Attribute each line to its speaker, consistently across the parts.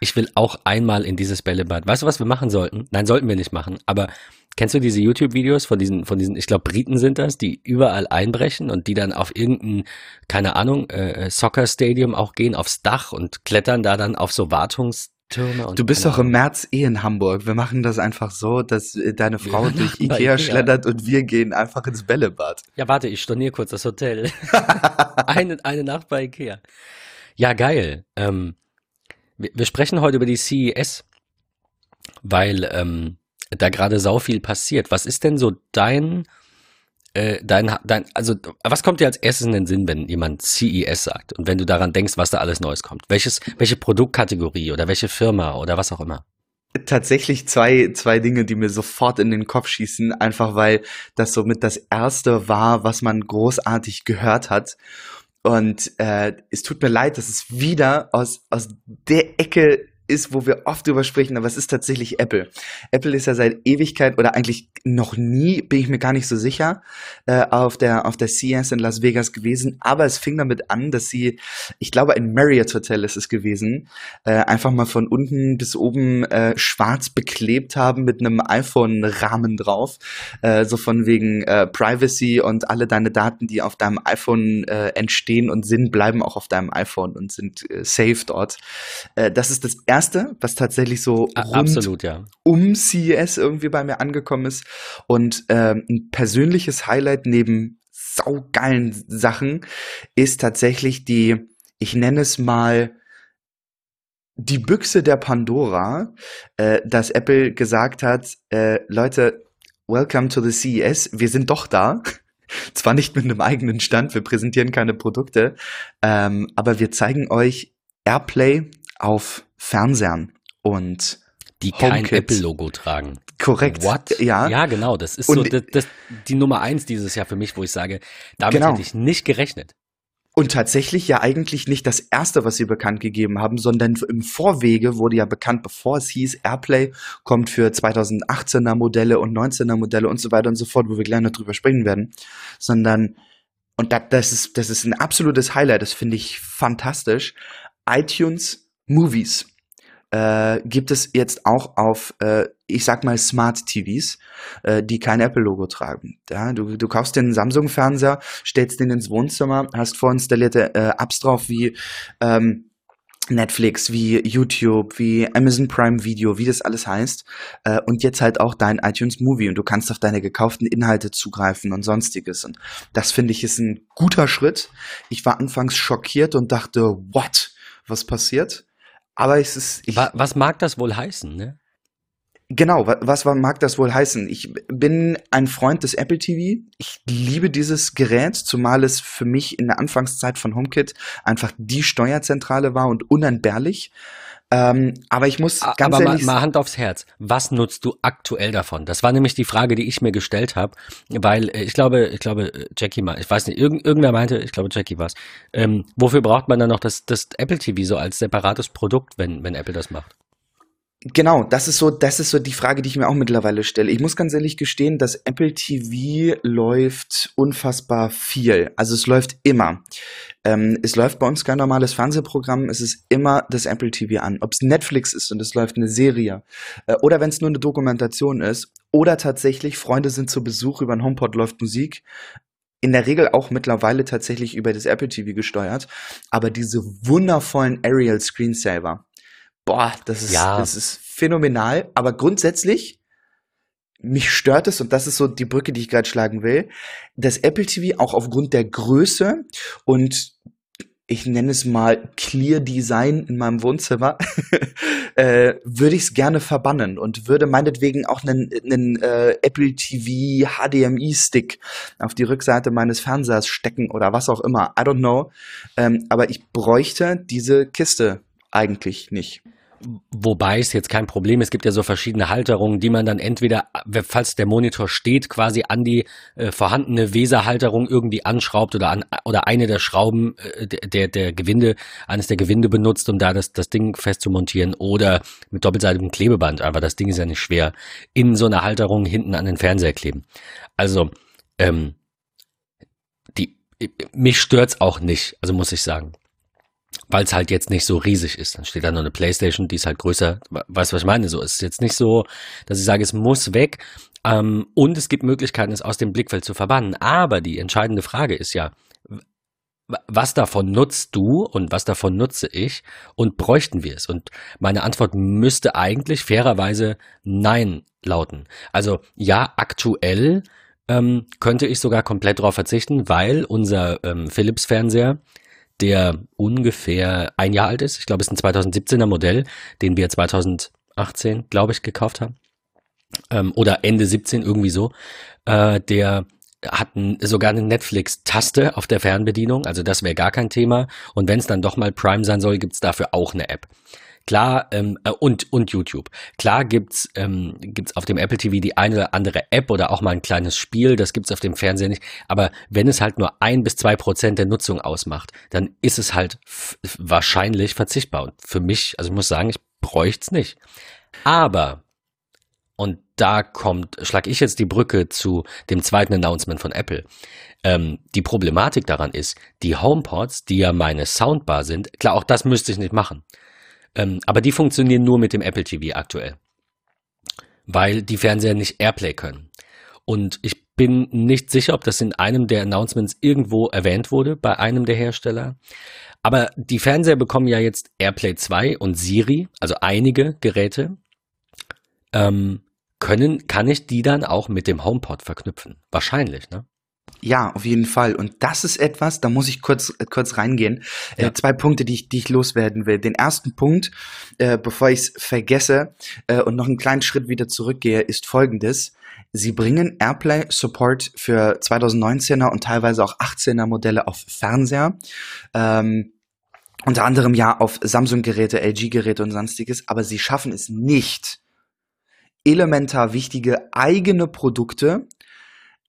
Speaker 1: Ich will auch einmal in dieses Bällebad. Weißt du, was wir machen sollten? Nein, sollten wir nicht machen. Aber kennst du diese YouTube-Videos von diesen, von diesen, ich glaube, Briten sind das, die überall einbrechen und die dann auf irgendein, keine Ahnung, äh, Soccer-Stadium auch gehen, aufs Dach und klettern da dann auf so Wartungs
Speaker 2: du bist doch im März eh in Hamburg. Wir machen das einfach so, dass äh, deine Frau durch Ikea, Ikea schleddert und wir gehen einfach ins Bällebad.
Speaker 1: Ja, warte, ich storniere kurz das Hotel. eine, eine Nacht bei Ikea. Ja, geil. Ähm, wir, sprechen heute über die CES, weil ähm, da gerade sau viel passiert. Was ist denn so dein äh, dein, dein, also was kommt dir als erstes in den Sinn, wenn jemand CES sagt und wenn du daran denkst, was da alles Neues kommt? Welches, welche Produktkategorie oder welche Firma oder was auch immer?
Speaker 2: Tatsächlich zwei, zwei Dinge, die mir sofort in den Kopf schießen, einfach weil das somit das erste war, was man großartig gehört hat. Und äh, es tut mir leid, dass es wieder aus, aus der Ecke ist, wo wir oft drüber sprechen, aber es ist tatsächlich Apple. Apple ist ja seit Ewigkeit oder eigentlich noch nie, bin ich mir gar nicht so sicher, äh, auf der auf der CES in Las Vegas gewesen. Aber es fing damit an, dass sie, ich glaube, ein Marriott Hotel ist es gewesen, äh, einfach mal von unten bis oben äh, schwarz beklebt haben mit einem iPhone-Rahmen drauf, äh, so von wegen äh, Privacy und alle deine Daten, die auf deinem iPhone äh, entstehen und sind, bleiben auch auf deinem iPhone und sind safe dort. Das ist das erste erste, was tatsächlich so
Speaker 1: rund Absolut, ja.
Speaker 2: um CES irgendwie bei mir angekommen ist. Und ähm, ein persönliches Highlight neben saugeilen Sachen ist tatsächlich die, ich nenne es mal, die Büchse der Pandora, äh, dass Apple gesagt hat, äh, Leute, welcome to the CES, wir sind doch da. Zwar nicht mit einem eigenen Stand, wir präsentieren keine Produkte, ähm, aber wir zeigen euch Airplay auf Fernsehern und
Speaker 1: die kein Apple-Logo tragen.
Speaker 2: Korrekt.
Speaker 1: What? Ja. Ja, genau. Das ist und so das, das, die Nummer eins dieses Jahr für mich, wo ich sage, damit genau. hätte ich nicht gerechnet.
Speaker 2: Und tatsächlich ja eigentlich nicht das erste, was sie bekannt gegeben haben, sondern im Vorwege wurde ja bekannt, bevor es hieß, Airplay kommt für 2018er Modelle und 19er Modelle und so weiter und so fort, wo wir gleich noch drüber sprechen werden, sondern und das ist das ist ein absolutes Highlight, das finde ich fantastisch. iTunes Movies äh, gibt es jetzt auch auf, äh, ich sag mal, Smart TVs, äh, die kein Apple-Logo tragen. Ja, du, du kaufst den Samsung-Fernseher, stellst den ins Wohnzimmer, hast vorinstallierte äh, Apps drauf wie ähm, Netflix, wie YouTube, wie Amazon Prime Video, wie das alles heißt. Äh, und jetzt halt auch dein iTunes Movie und du kannst auf deine gekauften Inhalte zugreifen und sonstiges. Und das finde ich ist ein guter Schritt. Ich war anfangs schockiert und dachte, what? Was passiert? Aber es ist.
Speaker 1: Ich, was mag das wohl heißen, ne?
Speaker 2: Genau, was, was mag das wohl heißen? Ich bin ein Freund des Apple TV. Ich liebe dieses Gerät, zumal es für mich in der Anfangszeit von HomeKit einfach die Steuerzentrale war und unentbehrlich. Ähm, aber ich muss ganz aber
Speaker 1: ehrlich mal, mal Hand aufs Herz. Was nutzt du aktuell davon? Das war nämlich die Frage, die ich mir gestellt habe, weil äh, ich glaube, ich glaube äh, Jackie mal, ich weiß nicht, irgend, irgendwer meinte, ich glaube Jackie war es. Ähm, wofür braucht man dann noch das, das Apple TV so als separates Produkt, wenn wenn Apple das macht?
Speaker 2: Genau, das ist so, das ist so die Frage, die ich mir auch mittlerweile stelle. Ich muss ganz ehrlich gestehen, dass Apple TV läuft unfassbar viel. Also es läuft immer. Ähm, es läuft bei uns kein normales Fernsehprogramm, es ist immer das Apple TV an. Ob es Netflix ist und es läuft eine Serie äh, oder wenn es nur eine Dokumentation ist oder tatsächlich Freunde sind zu Besuch über ein HomePod läuft Musik. In der Regel auch mittlerweile tatsächlich über das Apple TV gesteuert. Aber diese wundervollen Aerial Screensaver, boah, das ist, ja. das ist phänomenal. Aber grundsätzlich, mich stört es, und das ist so die Brücke, die ich gerade schlagen will, dass Apple TV auch aufgrund der Größe und ich nenne es mal Clear Design in meinem Wohnzimmer, äh, würde ich es gerne verbannen und würde meinetwegen auch einen, einen äh, Apple TV HDMI-Stick auf die Rückseite meines Fernsehers stecken oder was auch immer. I don't know. Ähm, aber ich bräuchte diese Kiste eigentlich nicht.
Speaker 1: Wobei es jetzt kein Problem, es gibt ja so verschiedene Halterungen, die man dann entweder, falls der Monitor steht, quasi an die äh, vorhandene Weserhalterung irgendwie anschraubt oder an oder eine der Schrauben äh, der, der Gewinde, eines der Gewinde benutzt, um da das, das Ding festzumontieren oder mit doppelseitigem Klebeband, aber das Ding ist ja nicht schwer, in so einer Halterung hinten an den Fernseher kleben. Also, ähm, die, mich stört's auch nicht, also muss ich sagen. Weil es halt jetzt nicht so riesig ist. Dann steht da nur eine Playstation, die ist halt größer. Weißt du, was ich meine? So, es ist jetzt nicht so, dass ich sage, es muss weg. Ähm, und es gibt Möglichkeiten, es aus dem Blickfeld zu verbannen. Aber die entscheidende Frage ist ja, was davon nutzt du und was davon nutze ich und bräuchten wir es? Und meine Antwort müsste eigentlich fairerweise Nein lauten. Also ja, aktuell ähm, könnte ich sogar komplett darauf verzichten, weil unser ähm, Philips-Fernseher der ungefähr ein Jahr alt ist. Ich glaube, es ist ein 2017er Modell, den wir 2018, glaube ich, gekauft haben. Ähm, oder Ende 17, irgendwie so. Äh, der hat sogar eine Netflix-Taste auf der Fernbedienung, also das wäre gar kein Thema. Und wenn es dann doch mal Prime sein soll, gibt es dafür auch eine App. Klar, ähm, äh, und, und YouTube. Klar gibt's ähm, gibt's auf dem Apple TV die eine oder andere App oder auch mal ein kleines Spiel, das gibt's auf dem Fernseher nicht. Aber wenn es halt nur ein bis zwei Prozent der Nutzung ausmacht, dann ist es halt wahrscheinlich verzichtbar. Und für mich, also ich muss sagen, ich bräuchte es nicht. Aber, und da kommt, schlag ich jetzt die Brücke zu dem zweiten Announcement von Apple. Ähm, die Problematik daran ist, die HomePods, die ja meine Soundbar sind, klar, auch das müsste ich nicht machen. Ähm, aber die funktionieren nur mit dem Apple TV aktuell. Weil die Fernseher nicht Airplay können. Und ich bin nicht sicher, ob das in einem der Announcements irgendwo erwähnt wurde, bei einem der Hersteller. Aber die Fernseher bekommen ja jetzt AirPlay 2 und Siri, also einige Geräte. Ähm, können, kann ich die dann auch mit dem HomePod verknüpfen? Wahrscheinlich, ne?
Speaker 2: Ja, auf jeden Fall. Und das ist etwas, da muss ich kurz, äh, kurz reingehen. Äh, ja. Äh, zwei Punkte, die ich, die ich loswerden will. Den ersten Punkt, äh, bevor ich es vergesse äh, und noch einen kleinen Schritt wieder zurückgehe, ist folgendes. Sie bringen Airplay Support für 2019er und teilweise auch 18er Modelle auf Fernseher. Ähm, unter anderem ja auf Samsung-Geräte, LG-Geräte und sonstiges, aber sie schaffen es nicht, elementar wichtige eigene Produkte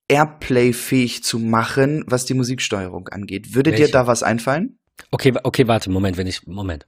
Speaker 2: Airplay-fähig zu machen, was die Musiksteuerung angeht. Würde Welche? dir da was einfallen?
Speaker 1: Okay, okay, warte, Moment, wenn ich, Moment.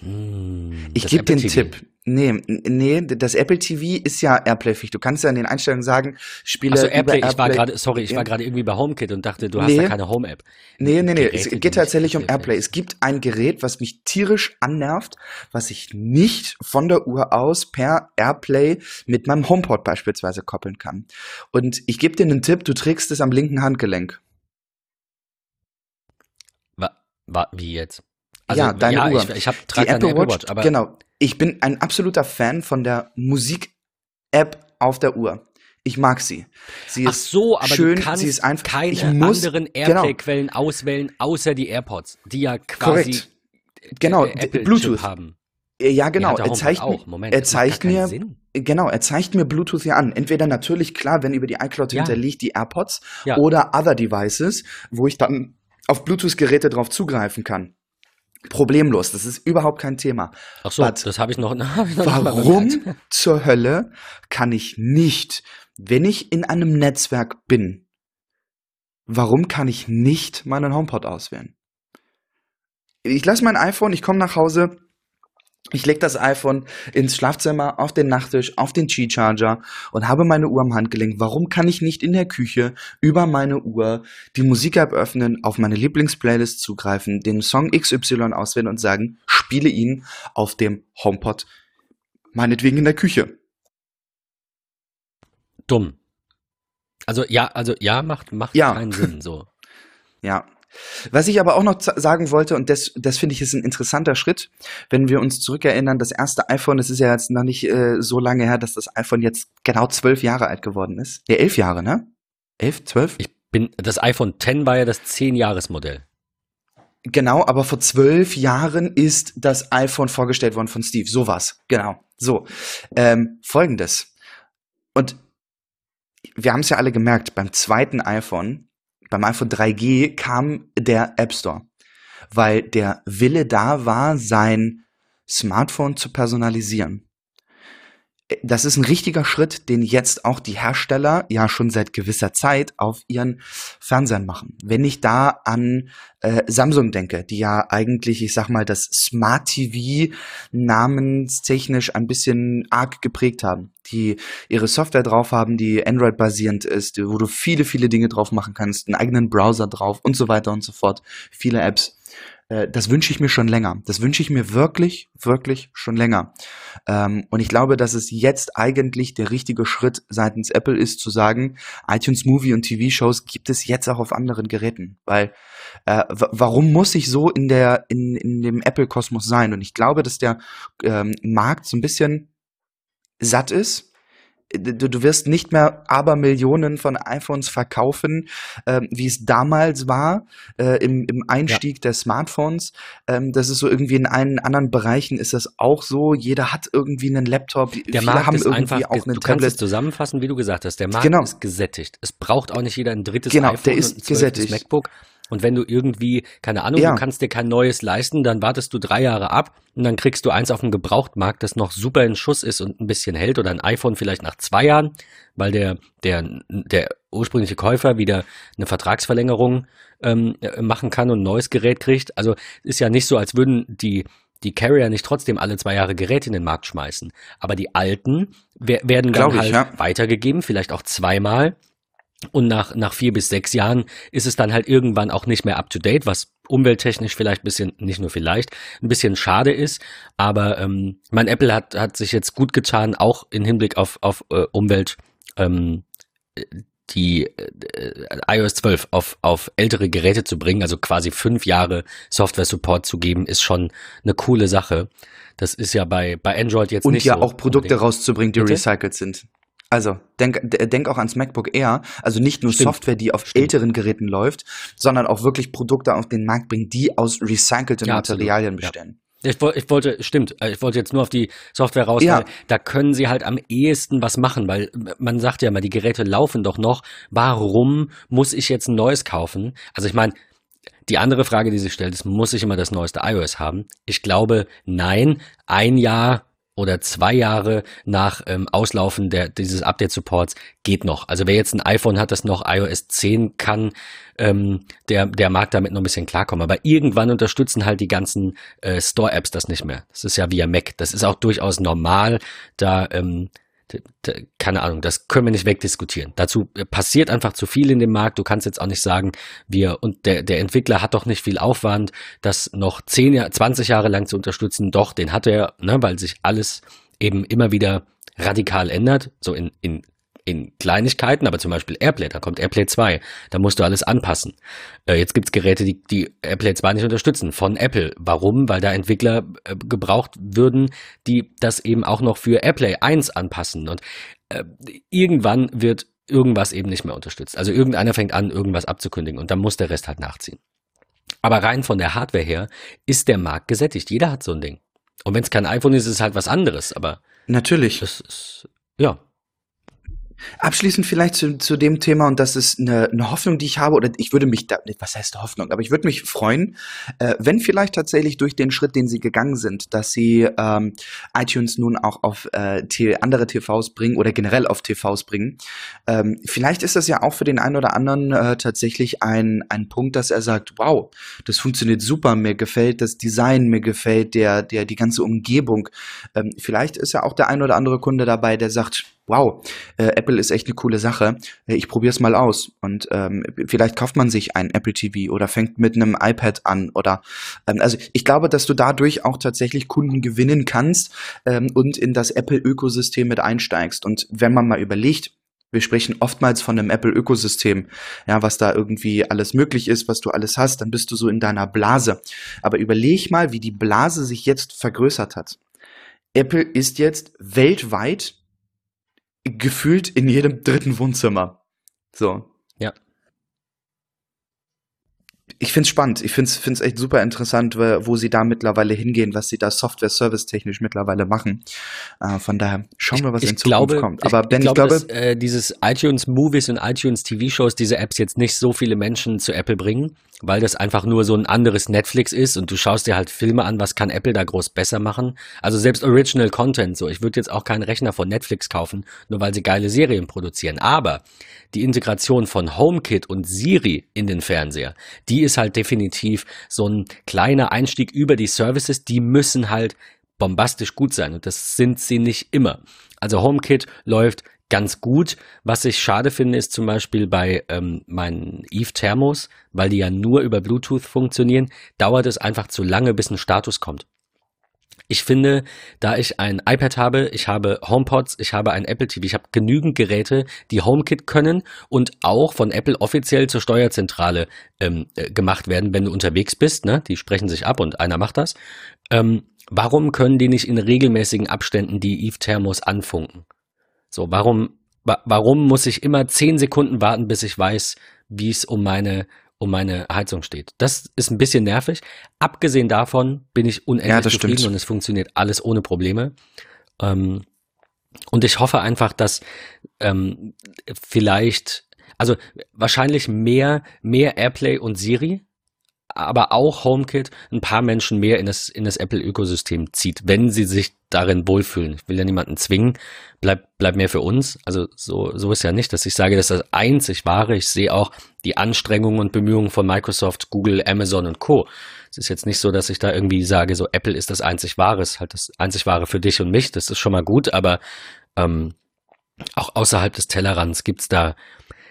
Speaker 2: Hm, ich gebe den TV. Tipp. Nee, nee, das Apple TV ist ja Airplay-fähig. Du kannst ja in den Einstellungen sagen, spiele
Speaker 1: also Airplay, Airplay. Ich war gerade, sorry, ich war gerade irgendwie bei HomeKit und dachte, du hast nee. ja keine Home-App.
Speaker 2: Nee, nee, nee, Geräte, es geht tatsächlich um Airplay. Es gibt ein Gerät, was mich tierisch annervt, was ich nicht von der Uhr aus per Airplay mit meinem HomePod beispielsweise koppeln kann. Und ich gebe dir einen Tipp, du trägst es am linken Handgelenk.
Speaker 1: Wa wie jetzt?
Speaker 2: Also, ja, deine ja, Uhr.
Speaker 1: Ich, ich habe die Apple, Apple Watch, Watch,
Speaker 2: aber genau. Ich bin ein absoluter Fan von der Musik-App auf der Uhr. Ich mag sie. Sie
Speaker 1: Ach so, aber
Speaker 2: schön,
Speaker 1: du kannst
Speaker 2: sie ist einfach,
Speaker 1: keine ich muss, anderen genau. Airplay-Quellen genau. auswählen, außer die AirPods, die ja quasi
Speaker 2: Korrekt. Genau, Bluetooth
Speaker 1: haben.
Speaker 2: Ja, genau. Er zeigt, auch. Moment, er zeigt mir, Sinn. genau, er zeigt mir Bluetooth ja an. Entweder natürlich klar, wenn über die iCloud ja. hinterlegt die AirPods ja. oder Other Devices, wo ich dann auf Bluetooth-Geräte drauf zugreifen kann. Problemlos, das ist überhaupt kein Thema.
Speaker 1: Ach so, But das habe ich noch.
Speaker 2: Hab ich noch warum zur Hölle kann ich nicht, wenn ich in einem Netzwerk bin, warum kann ich nicht meinen HomePod auswählen? Ich lasse mein iPhone, ich komme nach Hause, ich lege das iPhone ins Schlafzimmer, auf den Nachttisch, auf den Qi-Charger und habe meine Uhr am Handgelenk. Warum kann ich nicht in der Küche über meine Uhr die Musik-App öffnen, auf meine Lieblingsplaylist zugreifen, den Song XY auswählen und sagen, spiele ihn auf dem HomePod, meinetwegen in der Küche?
Speaker 1: Dumm. Also ja, also ja, macht, macht ja. keinen Sinn so.
Speaker 2: Ja, was ich aber auch noch sagen wollte, und das, das finde ich ist ein interessanter Schritt, wenn wir uns zurückerinnern, das erste iPhone, es ist ja jetzt noch nicht äh, so lange her, dass das iPhone jetzt genau zwölf Jahre alt geworden ist. Ja, elf Jahre, ne? Elf, zwölf?
Speaker 1: Ich bin, das iPhone 10 war ja das zehn jahres modell
Speaker 2: Genau, aber vor zwölf Jahren ist das iPhone vorgestellt worden von Steve. So war's. Genau. So. Ähm, Folgendes. Und wir haben es ja alle gemerkt, beim zweiten iPhone beim iPhone 3G kam der App Store, weil der Wille da war, sein Smartphone zu personalisieren. Das ist ein richtiger Schritt, den jetzt auch die Hersteller ja schon seit gewisser Zeit auf ihren Fernsehern machen. Wenn ich da an äh, Samsung denke, die ja eigentlich, ich sag mal, das Smart TV namenstechnisch ein bisschen arg geprägt haben, die ihre Software drauf haben, die Android-basierend ist, wo du viele, viele Dinge drauf machen kannst, einen eigenen Browser drauf und so weiter und so fort, viele Apps. Äh, das wünsche ich mir schon länger. Das wünsche ich mir wirklich, wirklich schon länger. Ähm, und ich glaube, dass es jetzt eigentlich der richtige Schritt seitens Apple ist, zu sagen, iTunes Movie und TV-Shows gibt es jetzt auch auf anderen Geräten. Weil äh, warum muss ich so in der in, in dem Apple-Kosmos sein? Und ich glaube, dass der ähm, Markt so ein bisschen satt ist du, du wirst nicht mehr Abermillionen von iPhones verkaufen, ähm, wie es damals war, äh, im, im Einstieg ja. der Smartphones. Ähm, das ist so irgendwie in allen anderen Bereichen ist das auch so. Jeder hat irgendwie einen Laptop.
Speaker 1: Der Viele Markt haben ist irgendwie einfach, auch einen du Tablet. kannst es zusammenfassen, wie du gesagt hast. Der Markt genau. ist gesättigt. Es braucht auch nicht jeder ein drittes
Speaker 2: genau,
Speaker 1: iPhone
Speaker 2: der ist und ein
Speaker 1: gesättigt. MacBook. Und wenn du irgendwie, keine Ahnung, ja. du kannst dir kein neues leisten, dann wartest du drei Jahre ab und dann kriegst du eins auf dem Gebrauchtmarkt, das noch super in Schuss ist und ein bisschen hält oder ein iPhone vielleicht nach zwei Jahren, weil der, der, der ursprüngliche Käufer wieder eine Vertragsverlängerung ähm, machen kann und ein neues Gerät kriegt. Also ist ja nicht so, als würden die die Carrier nicht trotzdem alle zwei Jahre Geräte in den Markt schmeißen. Aber die alten werden dann ich, halt ja. weitergegeben, vielleicht auch zweimal. Und nach, nach vier bis sechs Jahren ist es dann halt irgendwann auch nicht mehr up to date, was umwelttechnisch vielleicht ein bisschen, nicht nur vielleicht, ein bisschen schade ist. Aber ähm, mein Apple hat, hat sich jetzt gut getan, auch im Hinblick auf, auf äh, Umwelt, ähm, die äh, iOS 12 auf, auf ältere Geräte zu bringen, also quasi fünf Jahre Software-Support zu geben, ist schon eine coole Sache. Das ist ja bei, bei Android jetzt
Speaker 2: Und
Speaker 1: nicht
Speaker 2: ja
Speaker 1: so
Speaker 2: auch Produkte unbedingt. rauszubringen, die Bitte? recycelt sind. Also, denk, denk auch ans MacBook Air. Also nicht nur Stimmt. Software, die auf Stimmt. älteren Geräten läuft, sondern auch wirklich Produkte auf den Markt bringen, die aus recycelten ja, Materialien bestehen.
Speaker 1: Ja. Ich, ich, wollte, stimmt, äh, ich wollte jetzt nur auf die Software raus, ja. da können sie halt am ehesten was machen, weil man sagt ja immer, die Geräte laufen doch noch. Warum muss ich jetzt ein neues kaufen? Also ich meine, die andere Frage, die sich stellt, ist, muss ich immer das neueste iOS haben? Ich glaube, nein. Ein Jahr oder zwei Jahre nach ähm, Auslaufen der, dieses Update-Supports geht noch. Also wer jetzt ein iPhone hat, das noch iOS 10 kann, ähm, der, der mag damit noch ein bisschen klarkommen. Aber irgendwann unterstützen halt die ganzen äh, Store-Apps das nicht mehr. Das ist ja via Mac. Das ist auch durchaus normal, da ähm, keine Ahnung, das können wir nicht wegdiskutieren. Dazu passiert einfach zu viel in dem Markt. Du kannst jetzt auch nicht sagen, wir und der, der Entwickler hat doch nicht viel Aufwand, das noch 10, 20 Jahre lang zu unterstützen. Doch, den hat er, ne, weil sich alles eben immer wieder radikal ändert, so in, in in Kleinigkeiten, aber zum Beispiel Airplay, da kommt Airplay 2, da musst du alles anpassen. Äh, jetzt gibt's Geräte, die, die Airplay 2 nicht unterstützen, von Apple. Warum? Weil da Entwickler äh, gebraucht würden, die das eben auch noch für Airplay 1 anpassen. Und äh, irgendwann wird irgendwas eben nicht mehr unterstützt. Also irgendeiner fängt an, irgendwas abzukündigen und dann muss der Rest halt nachziehen. Aber rein von der Hardware her ist der Markt gesättigt. Jeder hat so ein Ding. Und wenn es kein iPhone ist, ist es halt was anderes. Aber
Speaker 2: natürlich.
Speaker 1: Das ist, ja,
Speaker 2: Abschließend vielleicht zu, zu dem Thema, und das ist eine, eine Hoffnung, die ich habe, oder ich würde mich da, was heißt Hoffnung, aber ich würde mich freuen, äh, wenn vielleicht tatsächlich durch den Schritt, den sie gegangen sind, dass sie ähm, iTunes nun auch auf äh, andere TVs bringen oder generell auf TVs bringen. Ähm, vielleicht ist das ja auch für den einen oder anderen äh, tatsächlich ein, ein Punkt, dass er sagt, wow, das funktioniert super, mir gefällt das Design, mir gefällt der, der, die ganze Umgebung. Ähm, vielleicht ist ja auch der ein oder andere Kunde dabei, der sagt, wow, äh, Apple ist echt eine coole Sache. Äh, ich probiere es mal aus. Und ähm, vielleicht kauft man sich ein Apple TV oder fängt mit einem iPad an. Oder ähm, also ich glaube, dass du dadurch auch tatsächlich Kunden gewinnen kannst ähm, und in das Apple-Ökosystem mit einsteigst. Und wenn man mal überlegt, wir sprechen oftmals von einem Apple-Ökosystem, ja, was da irgendwie alles möglich ist, was du alles hast, dann bist du so in deiner Blase. Aber überleg mal, wie die Blase sich jetzt vergrößert hat. Apple ist jetzt weltweit gefühlt in jedem dritten Wohnzimmer. So.
Speaker 1: Ja.
Speaker 2: Ich find's spannend. Ich find's, find's echt super interessant, wo sie da mittlerweile hingehen, was sie da Software-Service-technisch mittlerweile machen. Äh, von daher schauen wir, was ich in Zukunft glaube, kommt.
Speaker 1: Aber ich, Ben, ich glaube, ich glaube dass, äh, dieses iTunes Movies und iTunes TV-Shows, diese Apps jetzt nicht so viele Menschen zu Apple bringen. Weil das einfach nur so ein anderes Netflix ist und du schaust dir halt Filme an, was kann Apple da groß besser machen. Also selbst Original Content, so. Ich würde jetzt auch keinen Rechner von Netflix kaufen, nur weil sie geile Serien produzieren. Aber die Integration von HomeKit und Siri in den Fernseher, die ist halt definitiv so ein kleiner Einstieg über die Services, die müssen halt bombastisch gut sein und das sind sie nicht immer. Also HomeKit läuft ganz gut. Was ich schade finde, ist zum Beispiel bei ähm, meinen Eve Thermos, weil die ja nur über Bluetooth funktionieren, dauert es einfach zu lange, bis ein Status kommt. Ich finde, da ich ein iPad habe, ich habe HomePods, ich habe ein Apple TV, ich habe genügend Geräte, die HomeKit können und auch von Apple offiziell zur Steuerzentrale ähm, äh, gemacht werden, wenn du unterwegs bist. Ne? Die sprechen sich ab und einer macht das. Ähm, warum können die nicht in regelmäßigen Abständen die Eve Thermos anfunken? So, warum, wa warum muss ich immer zehn Sekunden warten, bis ich weiß, wie es um meine, um meine Heizung steht? Das ist ein bisschen nervig. Abgesehen davon bin ich unendlich ja, zufrieden stimmt. und es funktioniert alles ohne Probleme. Ähm, und ich hoffe einfach, dass ähm, vielleicht, also wahrscheinlich mehr, mehr Airplay und Siri, aber auch HomeKit ein paar Menschen mehr in das, in das Apple-Ökosystem zieht, wenn sie sich darin wohlfühlen. Ich will ja niemanden zwingen, bleib, bleib mehr für uns. Also so, so ist ja nicht, dass ich sage, das ist das einzig wahre. Ich sehe auch die Anstrengungen und Bemühungen von Microsoft, Google, Amazon und Co. Es ist jetzt nicht so, dass ich da irgendwie sage, so Apple ist das einzig wahre, ist halt das einzig wahre für dich und mich. Das ist schon mal gut, aber ähm, auch außerhalb des Tellerrands gibt's da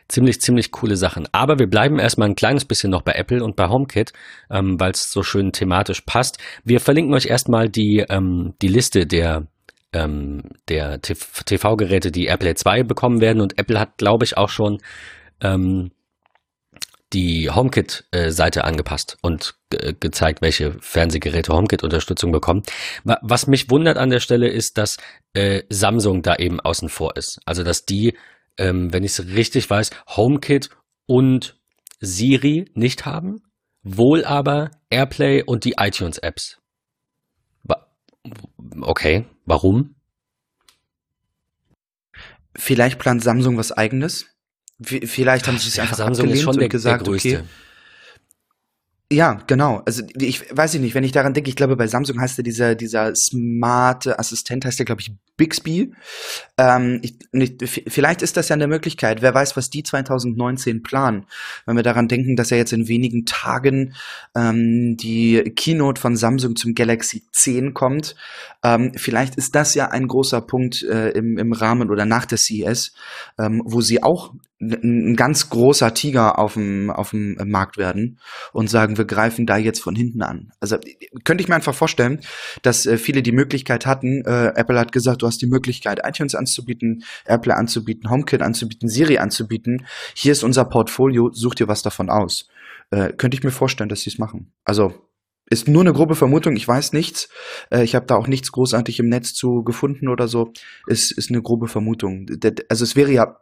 Speaker 1: ziemlich, ziemlich coole Sachen. Aber wir bleiben erstmal ein kleines bisschen noch bei Apple und bei HomeKit, ähm, weil es so schön thematisch passt. Wir verlinken euch erstmal die, ähm, die Liste der ähm, der TV-Geräte, die AirPlay 2 bekommen werden. Und Apple hat, glaube ich, auch schon ähm, die HomeKit-Seite angepasst und ge gezeigt, welche Fernsehgeräte HomeKit-Unterstützung bekommen. Was mich wundert an der Stelle ist, dass äh, Samsung da eben außen vor ist. Also dass die ähm, wenn ich es richtig weiß, HomeKit und Siri nicht haben, wohl aber AirPlay und die iTunes-Apps. Okay, warum?
Speaker 2: Vielleicht plant Samsung was eigenes. Vielleicht haben sie es einfach Samsung abgelehnt ist schon der, und gesagt, der größte. okay, ja, genau. Also ich weiß nicht, wenn ich daran denke, ich glaube, bei Samsung heißt ja dieser, dieser smarte Assistent, heißt der, glaube ich, Bixby. Ähm, ich, vielleicht ist das ja eine Möglichkeit. Wer weiß, was die 2019 planen. Wenn wir daran denken, dass ja jetzt in wenigen Tagen ähm, die Keynote von Samsung zum Galaxy 10 kommt. Ähm, vielleicht ist das ja ein großer Punkt äh, im, im Rahmen oder nach der CES, ähm, wo sie auch ein ganz großer Tiger auf dem, auf dem Markt werden und sagen, wir greifen da jetzt von hinten an. Also könnte ich mir einfach vorstellen, dass äh, viele die Möglichkeit hatten, äh, Apple hat gesagt, du hast die Möglichkeit, iTunes anzubieten, AirPlay anzubieten, HomeKit anzubieten, Siri anzubieten. Hier ist unser Portfolio, such dir was davon aus. Äh, könnte ich mir vorstellen, dass sie es machen. Also ist nur eine grobe Vermutung, ich weiß nichts. Äh, ich habe da auch nichts großartig im Netz zu gefunden oder so. Es ist eine grobe Vermutung. Also es wäre ja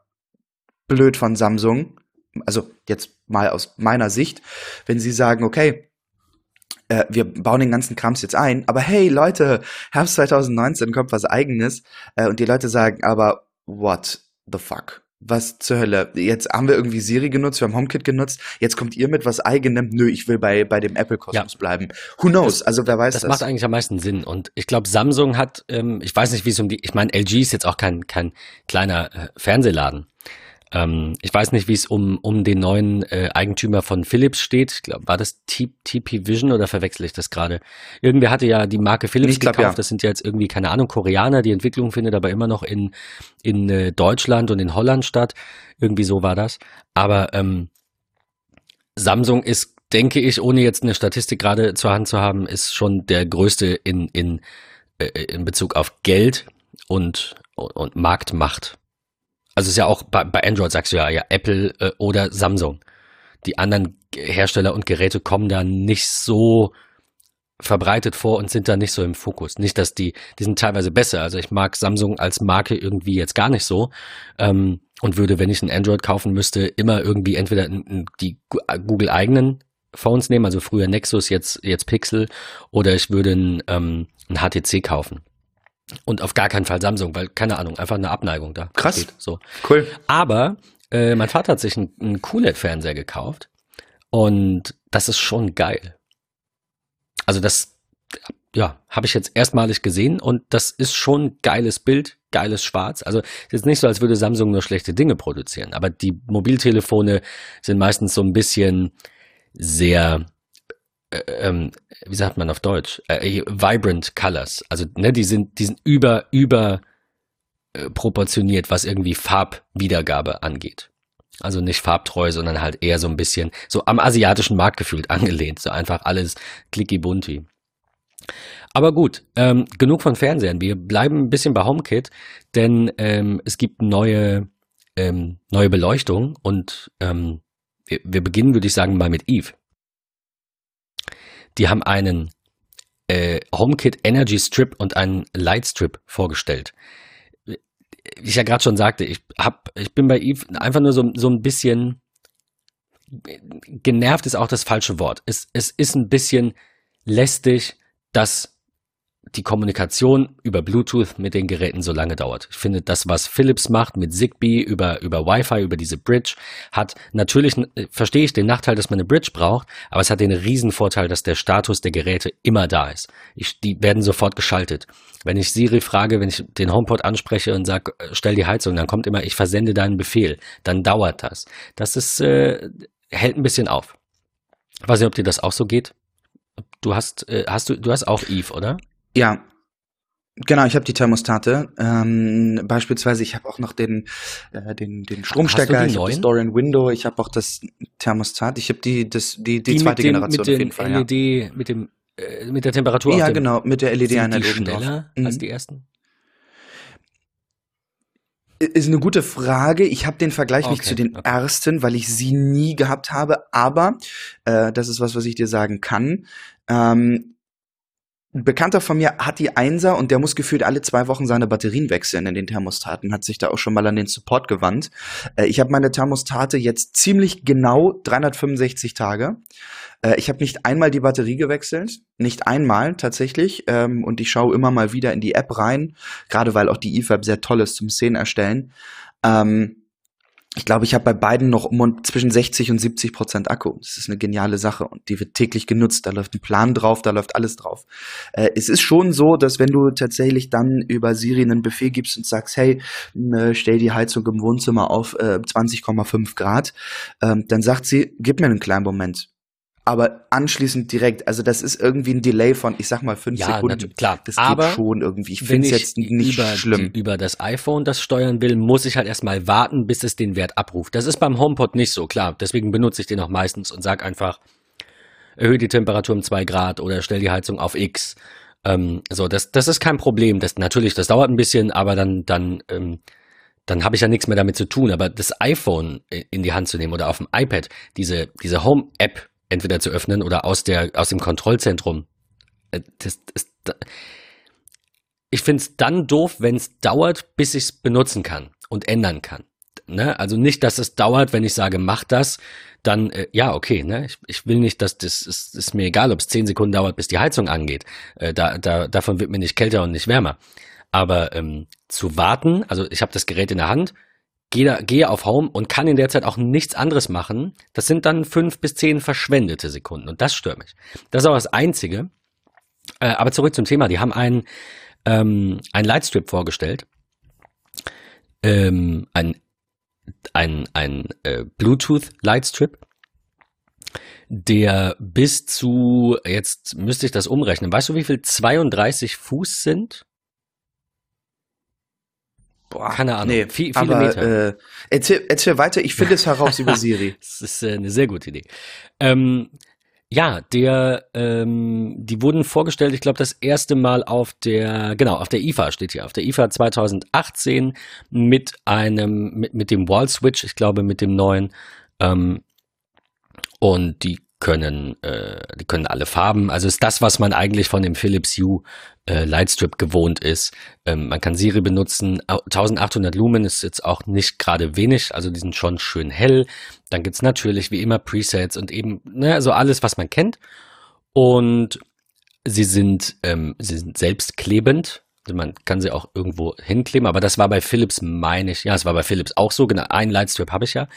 Speaker 2: blöd von Samsung, also jetzt mal aus meiner Sicht, wenn sie sagen, okay, äh, wir bauen den ganzen Krams jetzt ein, aber hey Leute, Herbst 2019 kommt was eigenes äh, und die Leute sagen aber, what the fuck? Was zur Hölle? Jetzt haben wir irgendwie Siri genutzt, wir haben HomeKit genutzt, jetzt kommt ihr mit was eigenem. Nö, ich will bei, bei dem Apple-Kosmos ja. bleiben. Who knows? Das, also wer weiß
Speaker 1: das. Das macht eigentlich am meisten Sinn. Und ich glaube, Samsung hat, ähm, ich weiß nicht, wie es um die, ich meine, LG ist jetzt auch kein, kein kleiner äh, Fernsehladen. Ähm, ich weiß nicht, wie es um, um den neuen äh, Eigentümer von Philips steht. Ich glaube, war das T TP Vision oder verwechsel ich das gerade? Irgendwer hatte ja die Marke Philips glaub, gekauft. Ja. Das sind ja jetzt irgendwie, keine Ahnung, Koreaner. Die Entwicklung findet aber immer noch in, in äh, Deutschland und in Holland statt. Irgendwie so war das. Aber ähm, Samsung ist, denke ich, ohne jetzt eine Statistik gerade zur Hand zu haben, ist schon der größte in, in, äh, in Bezug auf Geld und, und Marktmacht. Also ist ja auch bei, bei Android sagst du ja, ja Apple äh, oder Samsung. Die anderen Hersteller und Geräte kommen da nicht so verbreitet vor und sind da nicht so im Fokus. Nicht, dass die, die sind teilweise besser. Also ich mag Samsung als Marke irgendwie jetzt gar nicht so ähm, und würde, wenn ich ein Android kaufen müsste, immer irgendwie entweder die Google eigenen Phones nehmen, also früher Nexus, jetzt jetzt Pixel, oder ich würde ein, ähm, ein HTC kaufen. Und auf gar keinen Fall Samsung, weil, keine Ahnung, einfach eine Abneigung da.
Speaker 2: Krass. Steht,
Speaker 1: so.
Speaker 2: Cool.
Speaker 1: Aber äh, mein Vater hat sich einen, einen QLED-Fernseher gekauft. Und das ist schon geil. Also das, ja, habe ich jetzt erstmalig gesehen und das ist schon geiles Bild, geiles Schwarz. Also es ist nicht so, als würde Samsung nur schlechte Dinge produzieren, aber die Mobiltelefone sind meistens so ein bisschen sehr, äh, ähm, wie sagt man auf Deutsch, äh, vibrant colors. Also ne, die sind, die sind über, über äh, proportioniert, was irgendwie Farbwiedergabe angeht. Also nicht farbtreu, sondern halt eher so ein bisschen so am asiatischen Markt gefühlt angelehnt. So einfach alles clicky bunti. Aber gut, ähm, genug von Fernsehern. Wir bleiben ein bisschen bei HomeKit, denn ähm, es gibt neue, ähm, neue Beleuchtung und ähm, wir, wir beginnen, würde ich sagen, mal mit Eve. Die haben einen äh, HomeKit Energy Strip und einen Light Strip vorgestellt wie ich ja gerade schon sagte, ich hab, ich bin bei Eve einfach nur so, so ein bisschen genervt ist auch das falsche Wort. Es, es ist ein bisschen lästig, dass die Kommunikation über Bluetooth mit den Geräten so lange dauert. Ich finde, das, was Philips macht mit Zigbee über, über Wi-Fi, über diese Bridge, hat natürlich, äh, verstehe ich den Nachteil, dass man eine Bridge braucht, aber es hat den riesen Vorteil, dass der Status der Geräte immer da ist. Ich, die werden sofort geschaltet. Wenn ich Siri frage, wenn ich den HomePod anspreche und sage, äh, stell die Heizung, dann kommt immer, ich versende deinen Befehl. Dann dauert das. Das ist, äh, hält ein bisschen auf. Ich weiß nicht, ob dir das auch so geht. Du hast, äh, hast du, du hast auch Eve, oder?
Speaker 2: Ja, Genau, ich habe die Thermostate. Ähm, beispielsweise, ich habe auch noch den, äh, den, den Stromstecker, ich habe das Dorian Window, ich habe auch das Thermostat, ich habe die, das, die, die, die zweite
Speaker 1: dem,
Speaker 2: Generation
Speaker 1: mit auf jeden Fall. LED, ja. mit dem, äh, mit der Temperatur.
Speaker 2: Ja, genau, mit der LED-Einheit
Speaker 1: oben schneller drauf. als mhm. die ersten?
Speaker 2: Ist eine gute Frage. Ich habe den Vergleich okay, nicht zu den okay. ersten, weil ich sie nie gehabt habe. Aber äh, das ist was, was ich dir sagen kann. Ähm, ein Bekannter von mir hat die Einser und der muss gefühlt alle zwei Wochen seine Batterien wechseln in den Thermostaten, hat sich da auch schon mal an den Support gewandt. Äh, ich habe meine Thermostate jetzt ziemlich genau 365 Tage. Äh, ich habe nicht einmal die Batterie gewechselt, nicht einmal tatsächlich. Ähm, und ich schaue immer mal wieder in die App rein, gerade weil auch die EFAB sehr toll ist zum Szenen erstellen. Ähm, ich glaube, ich habe bei beiden noch um zwischen 60 und 70 Prozent Akku. Das ist eine geniale Sache und die wird täglich genutzt. Da läuft ein Plan drauf, da läuft alles drauf. Äh, es ist schon so, dass wenn du tatsächlich dann über Siri einen Befehl gibst und sagst, hey, äh, stell die Heizung im Wohnzimmer auf äh, 20,5 Grad, ähm, dann sagt sie, gib mir einen kleinen Moment aber anschließend direkt. Also das ist irgendwie ein Delay von, ich sag mal, fünf ja, Sekunden.
Speaker 1: klar.
Speaker 2: Das
Speaker 1: aber
Speaker 2: geht schon irgendwie. Ich finde es jetzt nicht
Speaker 1: über,
Speaker 2: schlimm.
Speaker 1: über das iPhone das steuern will, muss ich halt erstmal warten, bis es den Wert abruft. Das ist beim HomePod nicht so, klar. Deswegen benutze ich den auch meistens und sag einfach, erhöhe die Temperatur um zwei Grad oder stell die Heizung auf X. Ähm, so, das, das ist kein Problem. Das, natürlich, das dauert ein bisschen, aber dann, dann, ähm, dann habe ich ja nichts mehr damit zu tun. Aber das iPhone in die Hand zu nehmen oder auf dem iPad, diese, diese Home-App entweder zu öffnen oder aus der aus dem Kontrollzentrum. Äh, das, das, das, ich finde es dann doof, wenn es dauert, bis ich es benutzen kann und ändern kann. Ne? Also nicht, dass es dauert, wenn ich sage, mach das, dann äh, ja, okay. Ne? Ich, ich will nicht, dass das ist, ist mir egal, ob es zehn Sekunden dauert, bis die Heizung angeht. Äh, da, da, davon wird mir nicht kälter und nicht wärmer. Aber ähm, zu warten, also ich habe das Gerät in der Hand, gehe, gehe auf Home und kann in der Zeit auch nichts anderes machen, das sind dann fünf bis zehn verschwendete Sekunden und das stört mich. Das ist auch das Einzige. Äh, aber zurück zum Thema. Die haben einen, ähm, einen Lightstrip vorgestellt. Ähm, ein ein, ein äh, Bluetooth Lightstrip, der bis zu, jetzt müsste ich das umrechnen, weißt du, wie viel 32 Fuß sind?
Speaker 2: Boah, keine Ahnung. Nee, viel, viele aber, Meter. Äh, erzähl, erzähl weiter, ich finde es heraus über Siri.
Speaker 1: das ist äh, eine sehr gute Idee. Ähm, ja, der, ähm, die wurden vorgestellt, ich glaube, das erste Mal auf der, genau, auf der IFA steht hier, auf der IFA 2018 mit einem, mit, mit dem Wall Switch, ich glaube, mit dem neuen. Ähm, und die können, äh, die können alle Farben. Also ist das, was man eigentlich von dem Philips Hue äh, Lightstrip gewohnt ist. Ähm, man kann Siri benutzen. 1800 Lumen ist jetzt auch nicht gerade wenig, also die sind schon schön hell. Dann gibt's natürlich wie immer Presets und eben, ne, also alles, was man kennt. Und sie sind, ähm, sie sind selbstklebend. Also man kann sie auch irgendwo hinkleben, aber das war bei Philips, meine ich, ja, es war bei Philips auch so, genau, einen Lightstrip habe ich ja,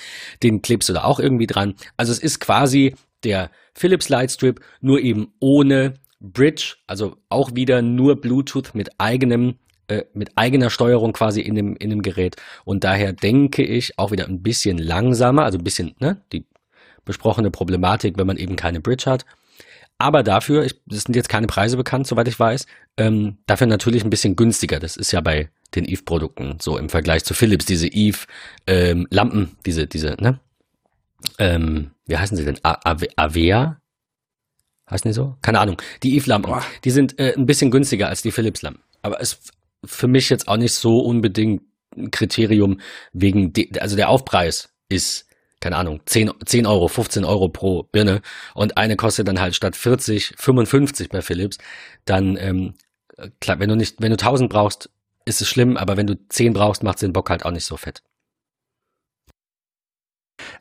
Speaker 1: den klebst du da auch irgendwie dran. Also es ist quasi der Philips Lightstrip, nur eben ohne Bridge, also auch wieder nur Bluetooth mit eigenem äh, mit eigener Steuerung quasi in dem, in dem Gerät. Und daher denke ich auch wieder ein bisschen langsamer, also ein bisschen, ne, die besprochene Problematik, wenn man eben keine Bridge hat. Aber dafür, es sind jetzt keine Preise bekannt, soweit ich weiß, ähm, dafür natürlich ein bisschen günstiger. Das ist ja bei den Eve-Produkten so im Vergleich zu Philips, diese Eve-Lampen, ähm, diese, diese, ne? Ähm, wie heißen sie denn? Avea? Heißen die so? Keine Ahnung. Die Eve-Lampen, die sind äh, ein bisschen günstiger als die Philips-Lampen. Aber es für mich jetzt auch nicht so unbedingt ein Kriterium wegen, also der Aufpreis ist, keine Ahnung, 10, 10 Euro, 15 Euro pro Birne und eine kostet dann halt statt 40, 55 bei Philips, dann, ähm, klar, wenn du nicht, wenn du 1000 brauchst, ist es schlimm, aber wenn du 10 brauchst, macht den Bock halt auch nicht so fett.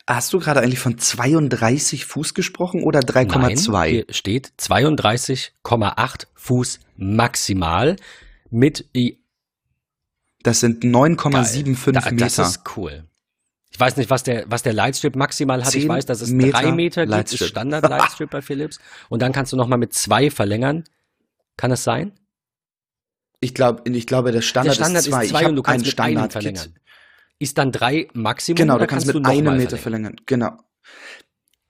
Speaker 2: Hast du gerade eigentlich von 32 Fuß gesprochen oder 3,2?
Speaker 1: Hier steht 32,8 Fuß maximal mit.
Speaker 2: Das sind 9,75 da, Meter. Das
Speaker 1: ist cool. Ich weiß nicht, was der, was der Lightstrip maximal hat. Ich weiß, dass es Meter drei Meter gibt, ist Standard Lightstrip bei Philips. Und dann kannst du nochmal mit zwei verlängern. Kann das sein?
Speaker 2: Ich glaube, ich glaube, der Standard,
Speaker 1: der Standard
Speaker 2: ist zwei,
Speaker 1: ist zwei und du kannst mit Standard verlängern. Ist dann drei Maximum?
Speaker 2: Genau, du kannst, kannst mit einem Meter verlängern. Genau.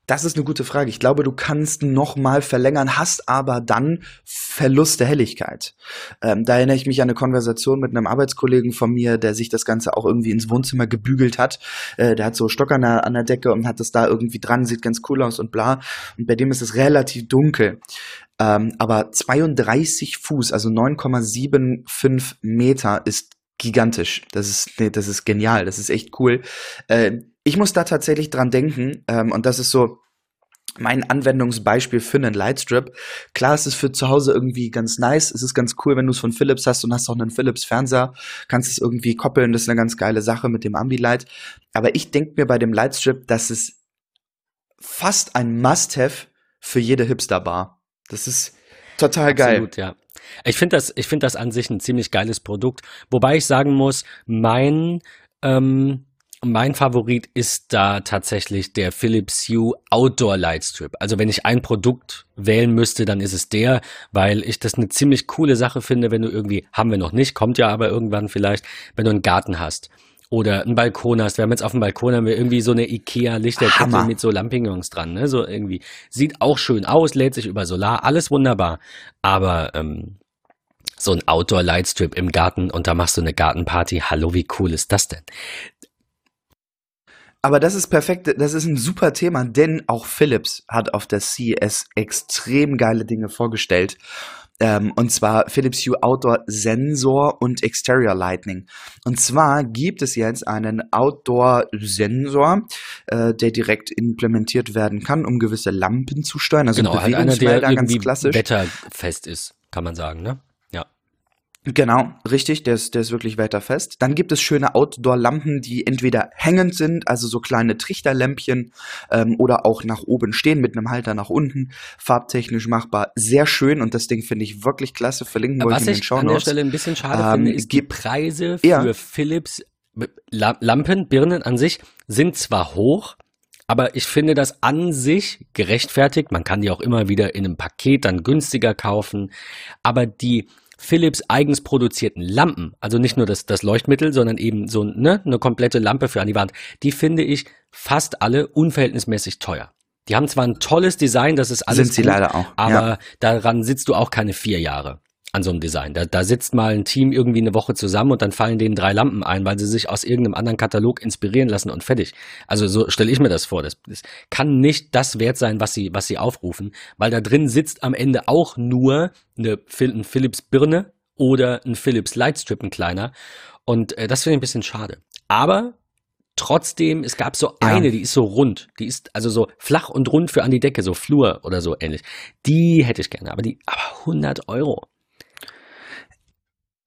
Speaker 2: Das ist eine gute Frage. Ich glaube, du kannst noch mal verlängern, hast aber dann Verlust der Helligkeit. Ähm, da erinnere ich mich an eine Konversation mit einem Arbeitskollegen von mir, der sich das Ganze auch irgendwie ins Wohnzimmer gebügelt hat. Äh, der hat so Stock an der, an der Decke und hat das da irgendwie dran, sieht ganz cool aus und bla. Und bei dem ist es relativ dunkel. Ähm, aber 32 Fuß, also 9,75 Meter ist gigantisch. Das ist, nee, das ist genial. Das ist echt cool. Äh, ich muss da tatsächlich dran denken, ähm, und das ist so mein Anwendungsbeispiel für einen Lightstrip. Klar, es ist für zu Hause irgendwie ganz nice. Es ist ganz cool, wenn du es von Philips hast und hast auch einen Philips Fernseher, kannst es irgendwie koppeln. Das ist eine ganz geile Sache mit dem Ambilight. Aber ich denke mir bei dem Lightstrip, dass es fast ein Must-have für jede Hipster-Bar. Das ist total geil.
Speaker 1: Absolut, ja. Ich finde das, ich finde das an sich ein ziemlich geiles Produkt. Wobei ich sagen muss, mein, ähm, mein Favorit ist da tatsächlich der Philips Hue Outdoor Lightstrip. Also wenn ich ein Produkt wählen müsste, dann ist es der, weil ich das eine ziemlich coole Sache finde, wenn du irgendwie, haben wir noch nicht, kommt ja aber irgendwann vielleicht, wenn du einen Garten hast oder einen Balkon hast. Wir haben jetzt auf dem Balkon haben wir irgendwie so eine Ikea Lichterkette mit so Lampignons dran, ne? So irgendwie sieht auch schön aus, lädt sich über Solar, alles wunderbar. Aber ähm, so ein Outdoor Lightstrip im Garten und da machst du eine Gartenparty. Hallo, wie cool ist das denn?
Speaker 2: Aber das ist perfekt, das ist ein super Thema, denn auch Philips hat auf der CES extrem geile Dinge vorgestellt. Ähm, und zwar Philips Hue Outdoor Sensor und Exterior Lightning. Und zwar gibt es jetzt einen Outdoor Sensor, äh, der direkt implementiert werden kann, um gewisse Lampen zu steuern.
Speaker 1: Also genau, halt einer, der ganz klassisch. wetterfest ist, kann man sagen, ne?
Speaker 2: Genau, richtig, der ist, der ist wirklich wetterfest. Dann gibt es schöne Outdoor-Lampen, die entweder hängend sind, also so kleine Trichterlämpchen, ähm, oder auch nach oben stehen mit einem Halter nach unten. Farbtechnisch machbar, sehr schön und das Ding finde ich wirklich klasse. Verlinken wollte ich in den Show
Speaker 1: Was ich an der Stelle ein bisschen schade ähm, finde, ist die Preise für ja. Philips Lampen, Birnen an sich sind zwar hoch, aber ich finde das an sich gerechtfertigt. Man kann die auch immer wieder in einem Paket dann günstiger kaufen. Aber die Philips eigens produzierten Lampen, also nicht nur das, das Leuchtmittel, sondern eben so ne, eine komplette Lampe für an die Wand, die finde ich fast alle unverhältnismäßig teuer. Die haben zwar ein tolles Design, das ist alles
Speaker 2: Sind sie gut, leider auch.
Speaker 1: aber ja. daran sitzt du auch keine vier Jahre an so einem Design. Da, da sitzt mal ein Team irgendwie eine Woche zusammen und dann fallen denen drei Lampen ein, weil sie sich aus irgendeinem anderen Katalog inspirieren lassen und fertig. Also so stelle ich mir das vor. Das, das kann nicht das wert sein, was sie, was sie aufrufen, weil da drin sitzt am Ende auch nur eine, ein Philips Birne oder ein Philips Lightstrip, ein kleiner. Und äh, das finde ich ein bisschen schade. Aber trotzdem, es gab so eine, ja. die ist so rund, die ist also so flach und rund für an die Decke, so Flur oder so ähnlich. Die hätte ich gerne, aber die, aber 100 Euro.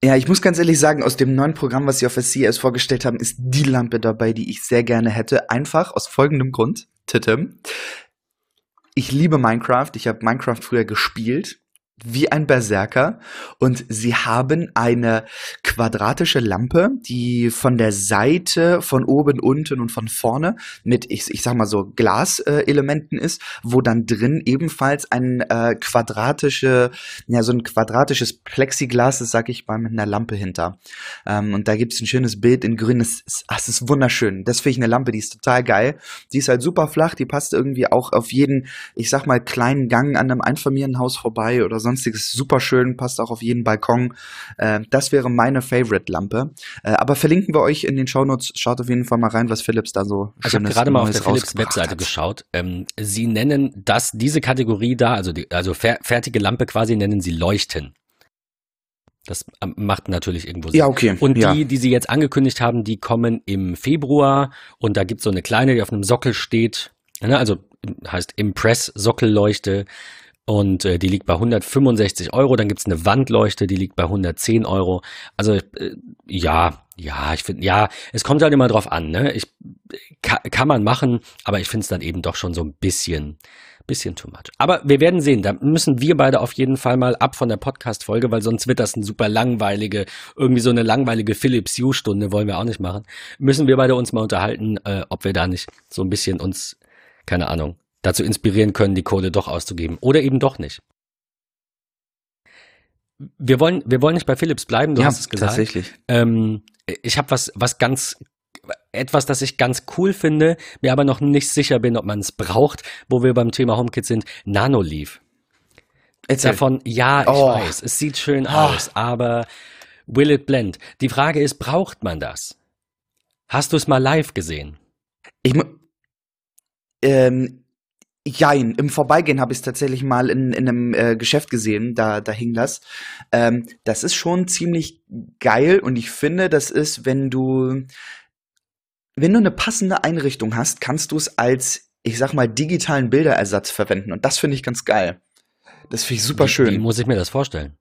Speaker 2: Ja, ich muss ganz ehrlich sagen, aus dem neuen Programm, was sie auf der CES vorgestellt haben, ist die Lampe dabei, die ich sehr gerne hätte. Einfach aus folgendem Grund. Titem. Ich liebe Minecraft. Ich habe Minecraft früher gespielt. Wie ein Berserker und sie haben eine quadratische Lampe, die von der Seite, von oben, unten und von vorne mit, ich, ich sag mal so, Glaselementen ist, wo dann drin ebenfalls ein äh, quadratische, ja, so ein quadratisches Plexiglas ist, sag ich mal, mit einer Lampe hinter. Ähm, und da gibt es ein schönes Bild in grün, das ist, das ist wunderschön. Das finde ich eine Lampe, die ist total geil. Die ist halt super flach, die passt irgendwie auch auf jeden, ich sag mal, kleinen Gang an einem Einfamilienhaus vorbei oder sonstiges. Super schön, passt auch auf jeden Balkon. Äh, das wäre meine Favorite-Lampe. Äh, aber verlinken wir euch in den Shownotes. Schaut auf jeden Fall mal rein, was Philips da so
Speaker 1: Ich habe gerade mal auf der Philips Webseite hat. geschaut. Ähm, sie nennen das, diese Kategorie da, also, die, also fer fertige Lampe quasi, nennen sie Leuchten. Das ähm, macht natürlich irgendwo Sinn.
Speaker 2: Ja, okay.
Speaker 1: Und
Speaker 2: ja.
Speaker 1: die, die sie jetzt angekündigt haben, die kommen im Februar und da gibt's so eine kleine, die auf einem Sockel steht. Ne, also heißt Impress Sockelleuchte und äh, die liegt bei 165 Euro. Dann gibt's eine Wandleuchte, die liegt bei 110 Euro. Also äh, ja, ja, ich finde, ja, es kommt halt immer drauf an. Ne? Ich, kann, kann man machen, aber ich finde es dann eben doch schon so ein bisschen, bisschen too much. Aber wir werden sehen. Da müssen wir beide auf jeden Fall mal ab von der Podcast-Folge, weil sonst wird das eine super langweilige, irgendwie so eine langweilige Philips Hue-Stunde wollen wir auch nicht machen. Müssen wir beide uns mal unterhalten, äh, ob wir da nicht so ein bisschen uns, keine Ahnung, dazu inspirieren können, die Kohle doch auszugeben. Oder eben doch nicht. Wir wollen, wir wollen nicht bei Philips bleiben, du
Speaker 2: ja,
Speaker 1: hast es gesagt.
Speaker 2: Tatsächlich.
Speaker 1: Ähm, ich habe was, was ganz, etwas, das ich ganz cool finde, mir aber noch nicht sicher bin, ob man es braucht, wo wir beim Thema HomeKit sind, Nanoleaf. Erzähl. Davon, ja, ich oh. weiß, es sieht schön oh. aus, aber will it blend? Die Frage ist, braucht man das? Hast du es mal live gesehen?
Speaker 2: Ich, ähm, Jein, im Vorbeigehen habe ich es tatsächlich mal in, in einem äh, Geschäft gesehen, da, da hing das. Ähm, das ist schon ziemlich geil und ich finde, das ist, wenn du, wenn du eine passende Einrichtung hast, kannst du es als, ich sag mal, digitalen Bilderersatz verwenden und das finde ich ganz geil. Das finde ich super schön. Wie,
Speaker 1: wie muss ich mir das vorstellen?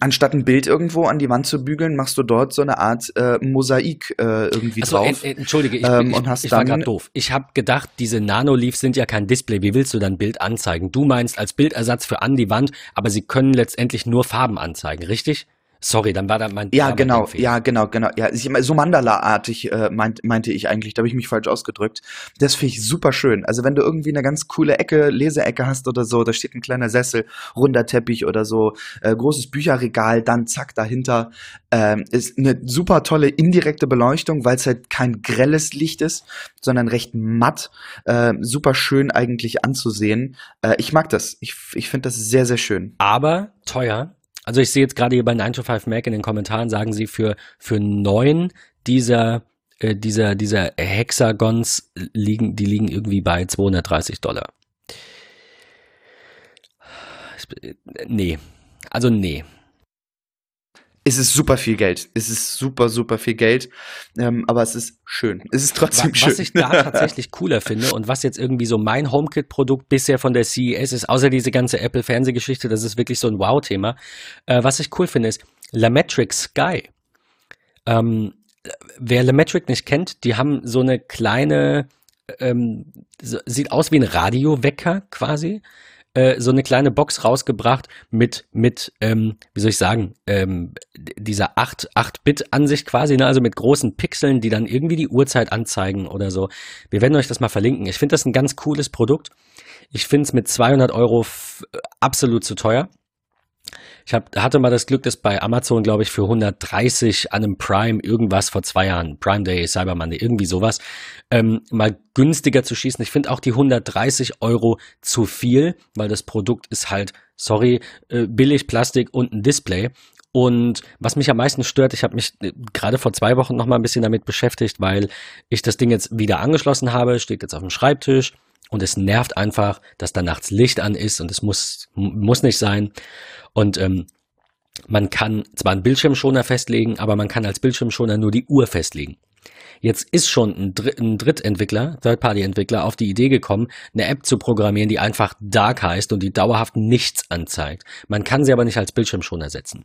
Speaker 2: Anstatt ein Bild irgendwo an die Wand zu bügeln, machst du dort so eine Art äh, Mosaik äh, irgendwie
Speaker 1: Achso,
Speaker 2: drauf.
Speaker 1: Äh, entschuldige, ich, ähm, ich, ich, ich war gerade doof. Ich habe gedacht, diese Nanoleafs sind ja kein Display. Wie willst du dann Bild anzeigen? Du meinst als Bildersatz für an die Wand, aber sie können letztendlich nur Farben anzeigen, richtig? Sorry, dann war da mein
Speaker 2: Ja, genau, ja, genau, genau. Ja, so Mandala-artig äh, meint, meinte ich eigentlich, da habe ich mich falsch ausgedrückt. Das finde ich super schön. Also wenn du irgendwie eine ganz coole Ecke, Leseecke hast oder so, da steht ein kleiner Sessel, runder Teppich oder so, äh, großes Bücherregal, dann zack dahinter, ähm, ist eine super tolle indirekte Beleuchtung, weil es halt kein grelles Licht ist, sondern recht matt, äh, super schön eigentlich anzusehen. Äh, ich mag das. Ich, ich finde das sehr, sehr schön.
Speaker 1: Aber teuer also ich sehe jetzt gerade hier bei 9 to 5 Mac in den Kommentaren, sagen sie, für, für neun dieser, äh, dieser, dieser Hexagons liegen, die liegen irgendwie bei 230 Dollar. Nee. Also nee
Speaker 2: es ist super viel Geld. Es ist super, super viel Geld. Ähm, aber es ist schön. Es ist trotzdem
Speaker 1: was,
Speaker 2: schön.
Speaker 1: Was ich da tatsächlich cooler finde und was jetzt irgendwie so mein HomeKit-Produkt bisher von der CES ist, außer diese ganze Apple-Fernsehgeschichte, das ist wirklich so ein Wow-Thema. Äh, was ich cool finde, ist Lametric Sky. Ähm, wer Lametric nicht kennt, die haben so eine kleine, ähm, so, sieht aus wie ein Radiowecker quasi. Äh, so eine kleine Box rausgebracht mit, mit ähm, wie soll ich sagen, ähm, dieser 8-Bit-Ansicht quasi, ne? also mit großen Pixeln, die dann irgendwie die Uhrzeit anzeigen oder so. Wir werden euch das mal verlinken. Ich finde das ein ganz cooles Produkt. Ich finde es mit 200 Euro absolut zu teuer. Ich hab, hatte mal das Glück, dass bei Amazon, glaube ich, für 130 an einem Prime irgendwas vor zwei Jahren, Prime Day, Cyber Monday, irgendwie sowas, ähm, mal günstiger zu schießen. Ich finde auch die 130 Euro zu viel, weil das Produkt ist halt, sorry, äh, billig Plastik und ein Display. Und was mich am meisten stört, ich habe mich äh, gerade vor zwei Wochen noch mal ein bisschen damit beschäftigt, weil ich das Ding jetzt wieder angeschlossen habe, steht jetzt auf dem Schreibtisch und es nervt einfach, dass da nachts Licht an ist und es muss, muss nicht sein. Und ähm, man kann zwar einen Bildschirmschoner festlegen, aber man kann als Bildschirmschoner nur die Uhr festlegen. Jetzt ist schon ein, Dr ein Drittentwickler, Third-Party-Entwickler auf die Idee gekommen, eine App zu programmieren, die einfach Dark heißt und die dauerhaft nichts anzeigt. Man kann sie aber nicht als Bildschirmschoner setzen.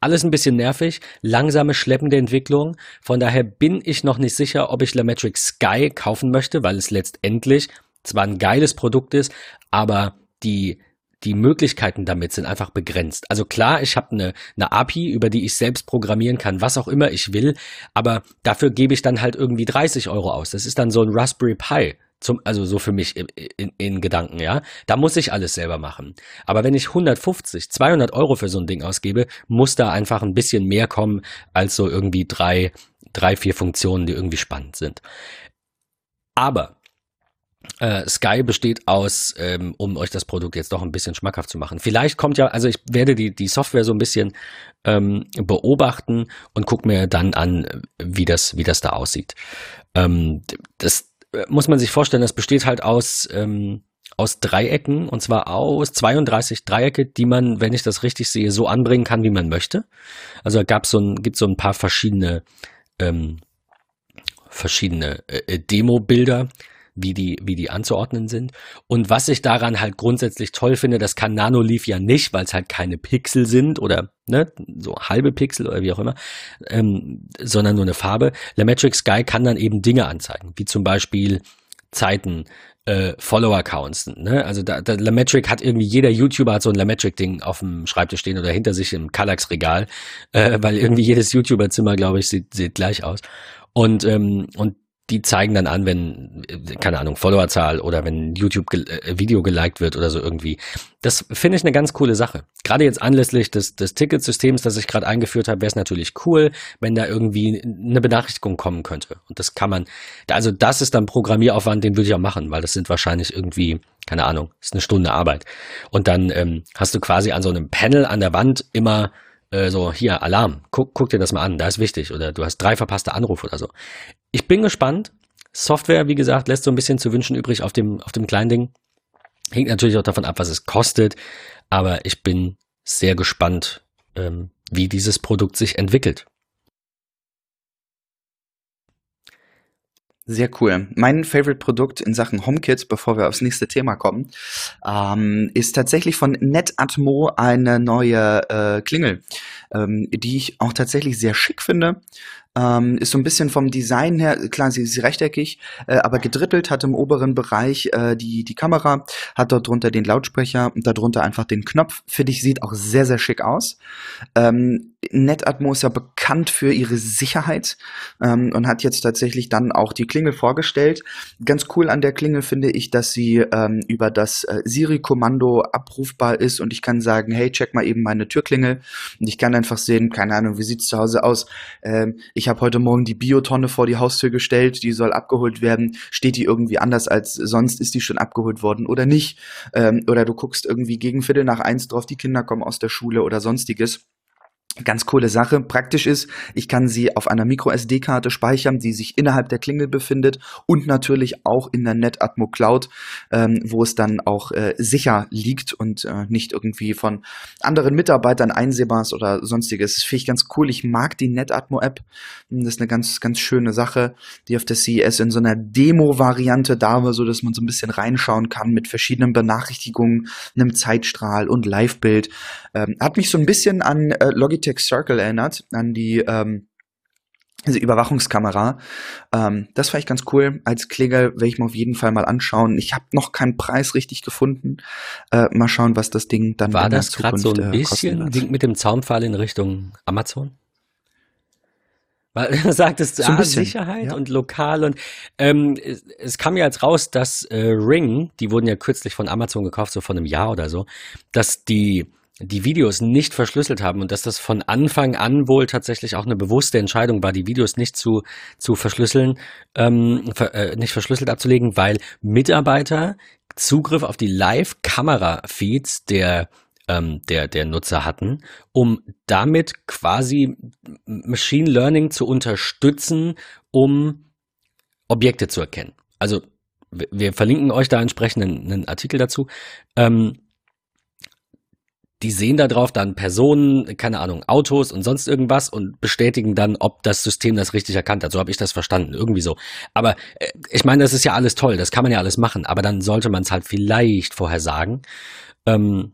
Speaker 1: Alles ein bisschen nervig, langsame, schleppende Entwicklung. Von daher bin ich noch nicht sicher, ob ich Lametric Sky kaufen möchte, weil es letztendlich zwar ein geiles Produkt ist, aber die die Möglichkeiten damit sind einfach begrenzt. Also klar, ich habe eine, eine API, über die ich selbst programmieren kann, was auch immer ich will, aber dafür gebe ich dann halt irgendwie 30 Euro aus. Das ist dann so ein Raspberry Pi. Zum, also so für mich in, in, in Gedanken, ja. Da muss ich alles selber machen. Aber wenn ich 150, 200 Euro für so ein Ding ausgebe, muss da einfach ein bisschen mehr kommen als so irgendwie drei, drei, vier Funktionen, die irgendwie spannend sind. Aber äh, Sky besteht aus, ähm, um euch das Produkt jetzt doch ein bisschen schmackhaft zu machen. Vielleicht kommt ja, also ich werde die, die Software so ein bisschen ähm, beobachten und gucke mir dann an, wie das, wie das da aussieht. Ähm, das äh, muss man sich vorstellen, das besteht halt aus, ähm, aus Dreiecken und zwar aus 32 Dreiecke, die man, wenn ich das richtig sehe, so anbringen kann, wie man möchte. Also gab so ein, gibt so ein paar verschiedene ähm, verschiedene äh, Demo-Bilder, wie die, wie die anzuordnen sind. Und was ich daran halt grundsätzlich toll finde, das kann Nanoleaf ja nicht, weil es halt keine Pixel sind oder ne, so halbe Pixel oder wie auch immer, ähm, sondern nur eine Farbe. Lametric Sky kann dann eben Dinge anzeigen, wie zum Beispiel Zeiten, äh, Follower-Counts. Ne? Also da, da, Lametric hat irgendwie, jeder YouTuber hat so ein Lametric-Ding auf dem Schreibtisch stehen oder hinter sich im Kallax-Regal, äh, weil irgendwie jedes YouTuber-Zimmer, glaube ich, sieht, sieht gleich aus. Und, ähm, und die zeigen dann an, wenn, keine Ahnung, Followerzahl oder wenn YouTube-Video ge äh, geliked wird oder so irgendwie. Das finde ich eine ganz coole Sache. Gerade jetzt anlässlich des, des Ticketsystems, das ich gerade eingeführt habe, wäre es natürlich cool, wenn da irgendwie eine Benachrichtigung kommen könnte. Und das kann man, also das ist dann Programmieraufwand, den würde ich auch machen, weil das sind wahrscheinlich irgendwie, keine Ahnung, ist eine Stunde Arbeit. Und dann ähm, hast du quasi an so einem Panel an der Wand immer äh, so, hier, Alarm, guck, guck dir das mal an, da ist wichtig. Oder du hast drei verpasste Anrufe oder so. Ich bin gespannt. Software, wie gesagt, lässt so ein bisschen zu wünschen übrig auf dem, auf dem kleinen Ding. Hängt natürlich auch davon ab, was es kostet. Aber ich bin sehr gespannt, ähm, wie dieses Produkt sich entwickelt.
Speaker 2: Sehr cool. Mein Favorite-Produkt in Sachen HomeKit, bevor wir aufs nächste Thema kommen, ähm, ist tatsächlich von NetAtmo eine neue äh, Klingel, ähm, die ich auch tatsächlich sehr schick finde. Ähm, ist so ein bisschen vom Design her, klar, sie ist rechteckig, äh, aber gedrittelt, hat im oberen Bereich äh, die, die Kamera, hat dort drunter den Lautsprecher und darunter einfach den Knopf. Finde ich, sieht auch sehr, sehr schick aus. Ähm, NetAtmo ist ja bekannt für ihre Sicherheit ähm, und hat jetzt tatsächlich dann auch die Klingel vorgestellt. Ganz cool an der Klingel finde ich, dass sie ähm, über das äh, Siri-Kommando abrufbar ist und ich kann sagen, hey, check mal eben meine Türklingel und ich kann einfach sehen, keine Ahnung, wie sieht's zu Hause aus. Ähm, ich habe heute Morgen die Biotonne vor die Haustür gestellt, die soll abgeholt werden. Steht die irgendwie anders als sonst? Ist die schon abgeholt worden oder nicht? Ähm, oder du guckst irgendwie gegen Viertel nach eins drauf, die Kinder kommen aus der Schule oder sonstiges. Ganz coole Sache. Praktisch ist, ich kann sie auf einer Micro-SD-Karte speichern, die sich innerhalb der Klingel befindet und natürlich auch in der NetAtmo Cloud, ähm, wo es dann auch äh, sicher liegt und äh, nicht irgendwie von anderen Mitarbeitern einsehbar ist oder sonstiges. Das finde ich ganz cool. Ich mag die NetAtmo-App. Das ist eine ganz, ganz schöne Sache, die auf der CES in so einer Demo-Variante da war, so dass man so ein bisschen reinschauen kann mit verschiedenen Benachrichtigungen, einem Zeitstrahl und Live-Bild. Ähm, hat mich so ein bisschen an äh, Logitech Logitech Circle erinnert, an die ähm, diese Überwachungskamera. Ähm, das fand ich ganz cool. Als Kläger werde ich mir auf jeden Fall mal anschauen. Ich habe noch keinen Preis richtig gefunden. Äh, mal schauen, was das Ding dann
Speaker 1: War das gerade so ein äh, bisschen Ding mit dem Zaunpfahl in Richtung Amazon? Weil du sagtest, so ah, Sicherheit ja. und lokal und ähm, es, es, kam ja jetzt raus, dass äh, Ring, die wurden ja kürzlich von Amazon gekauft, so von einem Jahr oder so, dass die die Videos nicht verschlüsselt haben und dass das von Anfang an wohl tatsächlich auch eine bewusste Entscheidung war, die Videos nicht zu, zu verschlüsseln, ähm, ver, äh, nicht verschlüsselt abzulegen, weil Mitarbeiter Zugriff auf die Live-Kamera-Feeds der ähm, der, der Nutzer hatten, um damit quasi Machine Learning zu unterstützen, um Objekte zu erkennen. Also wir verlinken euch da entsprechend einen, einen Artikel dazu. Ähm, die sehen da drauf dann Personen, keine Ahnung, Autos und sonst irgendwas und bestätigen dann, ob das System das richtig erkannt hat. So habe ich das verstanden, irgendwie so. Aber äh, ich meine, das ist ja alles toll, das kann man ja alles machen, aber dann sollte man es halt vielleicht vorher sagen ähm,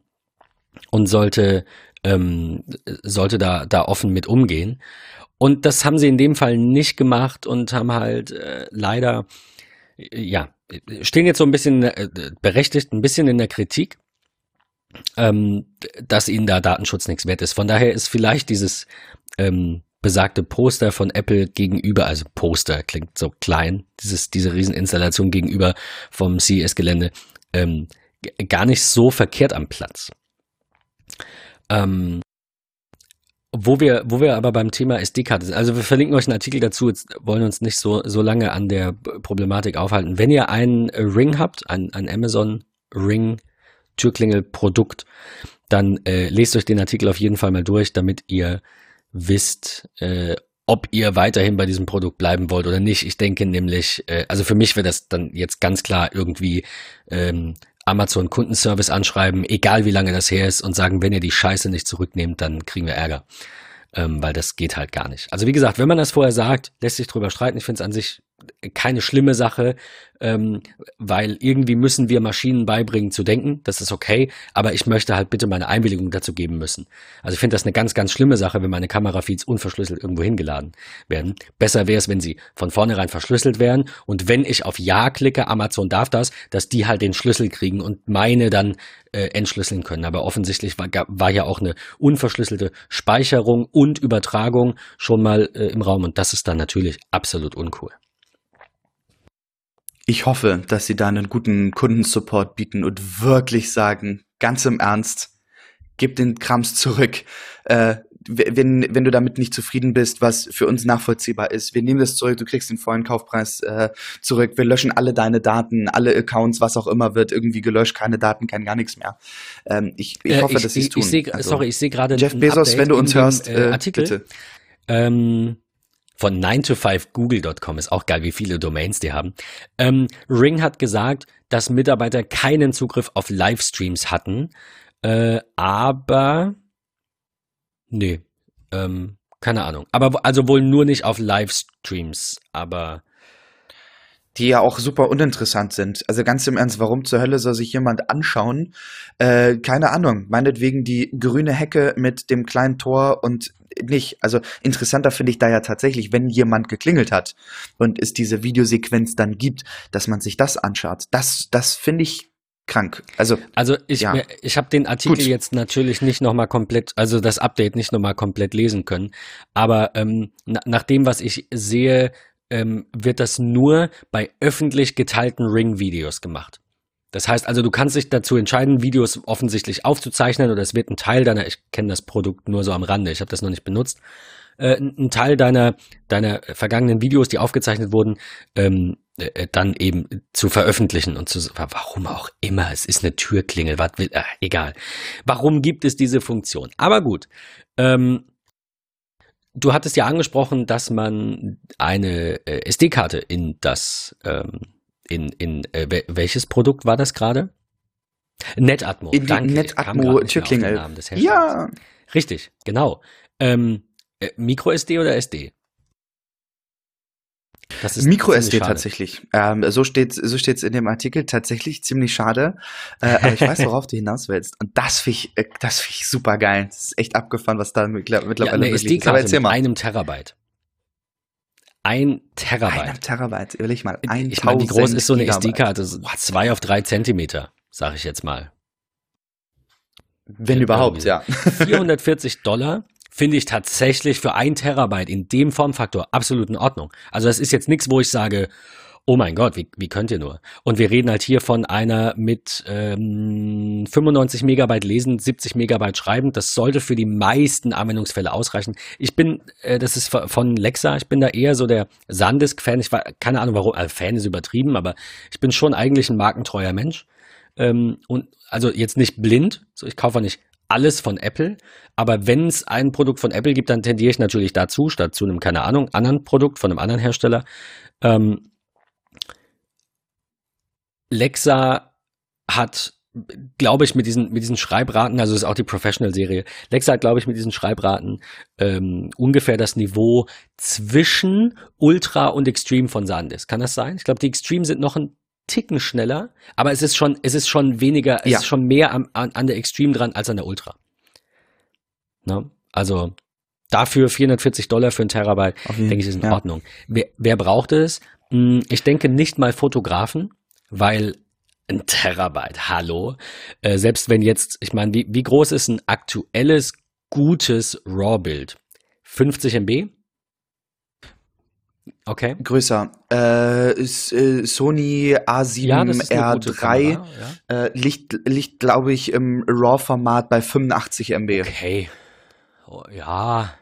Speaker 1: und sollte ähm, sollte da da offen mit umgehen. Und das haben sie in dem Fall nicht gemacht und haben halt äh, leider ja stehen jetzt so ein bisschen äh, berechtigt, ein bisschen in der Kritik ähm, dass ihnen da Datenschutz nichts wert ist. Von daher ist vielleicht dieses ähm, besagte Poster von Apple gegenüber, also Poster klingt so klein, dieses, diese Rieseninstallation gegenüber vom CES-Gelände, ähm, gar nicht so verkehrt am Platz. Ähm, wo wir, wo wir aber beim Thema SD-Karte sind, also wir verlinken euch einen Artikel dazu, jetzt wollen uns nicht so, so lange an der Problematik aufhalten. Wenn ihr einen Ring habt, ein, ein Amazon Ring Türklingel-Produkt, dann äh, lest euch den Artikel auf jeden Fall mal durch, damit ihr wisst, äh, ob ihr weiterhin bei diesem Produkt bleiben wollt oder nicht. Ich denke nämlich, äh, also für mich wäre das dann jetzt ganz klar irgendwie ähm, Amazon Kundenservice anschreiben, egal wie lange das her ist, und sagen, wenn ihr die Scheiße nicht zurücknehmt, dann kriegen wir Ärger. Ähm, weil das geht halt gar nicht. Also wie gesagt, wenn man das vorher sagt, lässt sich drüber streiten. Ich finde es an sich keine schlimme Sache, ähm, weil irgendwie müssen wir Maschinen beibringen zu denken. Das ist okay, aber ich möchte halt bitte meine Einwilligung dazu geben müssen. Also ich finde das eine ganz, ganz schlimme Sache, wenn meine Kamerafeeds unverschlüsselt irgendwo hingeladen werden. Besser wäre es, wenn sie von vornherein verschlüsselt wären und wenn ich auf Ja klicke, Amazon darf das, dass die halt den Schlüssel kriegen und meine dann äh, entschlüsseln können. Aber offensichtlich war, war ja auch eine unverschlüsselte Speicherung und Übertragung schon mal äh, im Raum und das ist dann natürlich absolut uncool.
Speaker 2: Ich hoffe, dass sie da einen guten Kundensupport bieten und wirklich sagen, ganz im Ernst, gib den Krams zurück. Äh, wenn, wenn du damit nicht zufrieden bist, was für uns nachvollziehbar ist, wir nehmen das zurück, du kriegst den vollen Kaufpreis äh, zurück, wir löschen alle deine Daten, alle Accounts, was auch immer wird irgendwie gelöscht, keine Daten, kein gar nichts mehr. Ähm, ich, ich äh, hoffe, ich, dass sie es tun.
Speaker 1: Ich seh, also, sorry, ich sehe gerade
Speaker 2: Jeff Bezos, wenn du uns hörst,
Speaker 1: äh, Artikel. bitte. Ähm, von 9to5google.com ist auch geil, wie viele Domains die haben. Ähm, Ring hat gesagt, dass Mitarbeiter keinen Zugriff auf Livestreams hatten, äh, aber nee, ähm, keine Ahnung. Aber also wohl nur nicht auf Livestreams, aber
Speaker 2: die ja auch super uninteressant sind. Also ganz im Ernst, warum zur Hölle soll sich jemand anschauen? Äh, keine Ahnung. Meinetwegen die grüne Hecke mit dem kleinen Tor und nicht. Also interessanter finde ich da ja tatsächlich, wenn jemand geklingelt hat und es diese Videosequenz dann gibt, dass man sich das anschaut. Das, das finde ich krank. Also,
Speaker 1: also ich, ja. ich habe den Artikel Gut. jetzt natürlich nicht nochmal komplett, also das Update nicht nochmal komplett lesen können. Aber ähm, na, nach dem, was ich sehe, ähm, wird das nur bei öffentlich geteilten Ring-Videos gemacht. Das heißt also, du kannst dich dazu entscheiden, Videos offensichtlich aufzuzeichnen oder es wird ein Teil deiner, ich kenne das Produkt nur so am Rande, ich habe das noch nicht benutzt, äh, ein Teil deiner, deiner vergangenen Videos, die aufgezeichnet wurden, ähm, äh, dann eben zu veröffentlichen und zu, warum auch immer, es ist eine Türklingel, was will, äh, egal. Warum gibt es diese Funktion? Aber gut, ähm, du hattest ja angesprochen, dass man eine äh, SD-Karte in das, ähm, in, in äh, welches Produkt war das gerade? Netatmo.
Speaker 2: In Danke. Netatmo Türklingel. Ja.
Speaker 1: Richtig, genau. Ähm, äh, Micro SD oder SD?
Speaker 2: Das ist Micro SD tatsächlich. Ähm, so steht so steht's in dem Artikel tatsächlich ziemlich schade. Äh, aber ich weiß, worauf du hinaus willst. Und das finde ich, äh, das finde ich super geil. Das ist echt abgefahren, was da mittlerweile ja, eine
Speaker 1: möglich ist. Aber erzähl mal. einem Terabyte. Ein Terabyte.
Speaker 2: Ein Terabyte, überleg mal.
Speaker 1: Ich meine, wie groß ist so eine SD-Karte? Zwei auf drei Zentimeter, sage ich jetzt mal.
Speaker 2: Wenn überhaupt, ja.
Speaker 1: 440 Dollar finde ich tatsächlich für ein Terabyte in dem Formfaktor absolut in Ordnung. Also das ist jetzt nichts, wo ich sage, oh mein Gott, wie, wie könnt ihr nur? Und wir reden halt hier von einer mit ähm, 95 Megabyte lesen, 70 Megabyte schreiben. Das sollte für die meisten Anwendungsfälle ausreichen. Ich bin, äh, das ist von Lexa, ich bin da eher so der Sandisk-Fan. Ich war, keine Ahnung warum, also Fan ist übertrieben, aber ich bin schon eigentlich ein markentreuer Mensch. Ähm, und also jetzt nicht blind, so ich kaufe nicht alles von Apple. Aber wenn es ein Produkt von Apple gibt, dann tendiere ich natürlich dazu, statt zu einem, keine Ahnung, anderen Produkt von einem anderen Hersteller. Ähm, Lexa hat, glaube ich, mit diesen, mit diesen Schreibraten, also ist auch die Professional-Serie, Lexa hat, glaube ich, mit diesen Schreibraten ähm, ungefähr das Niveau zwischen Ultra und Extreme von SanDisk. Kann das sein? Ich glaube, die Extreme sind noch ein Ticken schneller, aber es ist schon, es ist schon weniger, es ja. ist schon mehr am, an, an, der Extreme dran als an der Ultra. Ne? Also dafür 440 Dollar für ein Terabyte, denke ich, ist in ja. Ordnung. Wer, wer braucht es? Hm, ich denke nicht mal Fotografen, weil Ein Terabyte, hallo. Äh, selbst wenn jetzt, ich meine, wie, wie groß ist ein aktuelles, gutes RAW-Bild? 50 MB? Okay.
Speaker 2: Größer. Äh, ist, äh, Sony A7R3 ja, ja. äh, liegt, liegt glaube ich, im RAW-Format bei 85 MB.
Speaker 1: Okay. Oh, ja.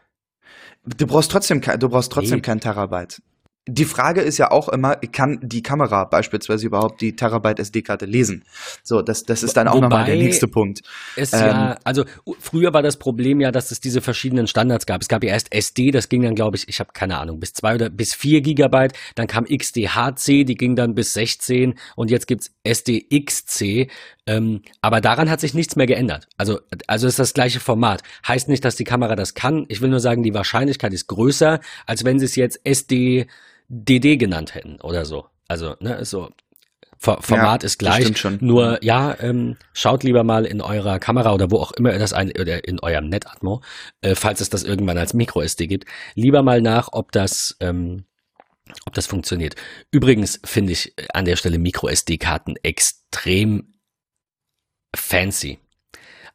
Speaker 2: Du brauchst trotzdem, du brauchst trotzdem nee. kein Terabyte. Die Frage ist ja auch immer, kann die Kamera beispielsweise überhaupt die Terabyte SD-Karte lesen? So, das, das ist dann auch nochmal der nächste Punkt.
Speaker 1: Ähm, ja, also früher war das Problem ja, dass es diese verschiedenen Standards gab. Es gab ja erst SD, das ging dann, glaube ich, ich habe keine Ahnung, bis zwei oder bis vier Gigabyte. Dann kam XDHC, die ging dann bis 16 und jetzt gibt's SDXC. Ähm, aber daran hat sich nichts mehr geändert. Also, also ist das gleiche Format. Heißt nicht, dass die Kamera das kann. Ich will nur sagen, die Wahrscheinlichkeit ist größer, als wenn sie es jetzt SD DD genannt hätten oder so. Also, ne, so. Format ja, ist gleich.
Speaker 2: Schon.
Speaker 1: Nur, ja, ähm, schaut lieber mal in eurer Kamera oder wo auch immer das ein, oder in eurem NetAtmo, äh, falls es das irgendwann als Micro-SD gibt, lieber mal nach, ob das, ähm, ob das funktioniert. Übrigens finde ich an der Stelle Micro-SD-Karten extrem fancy.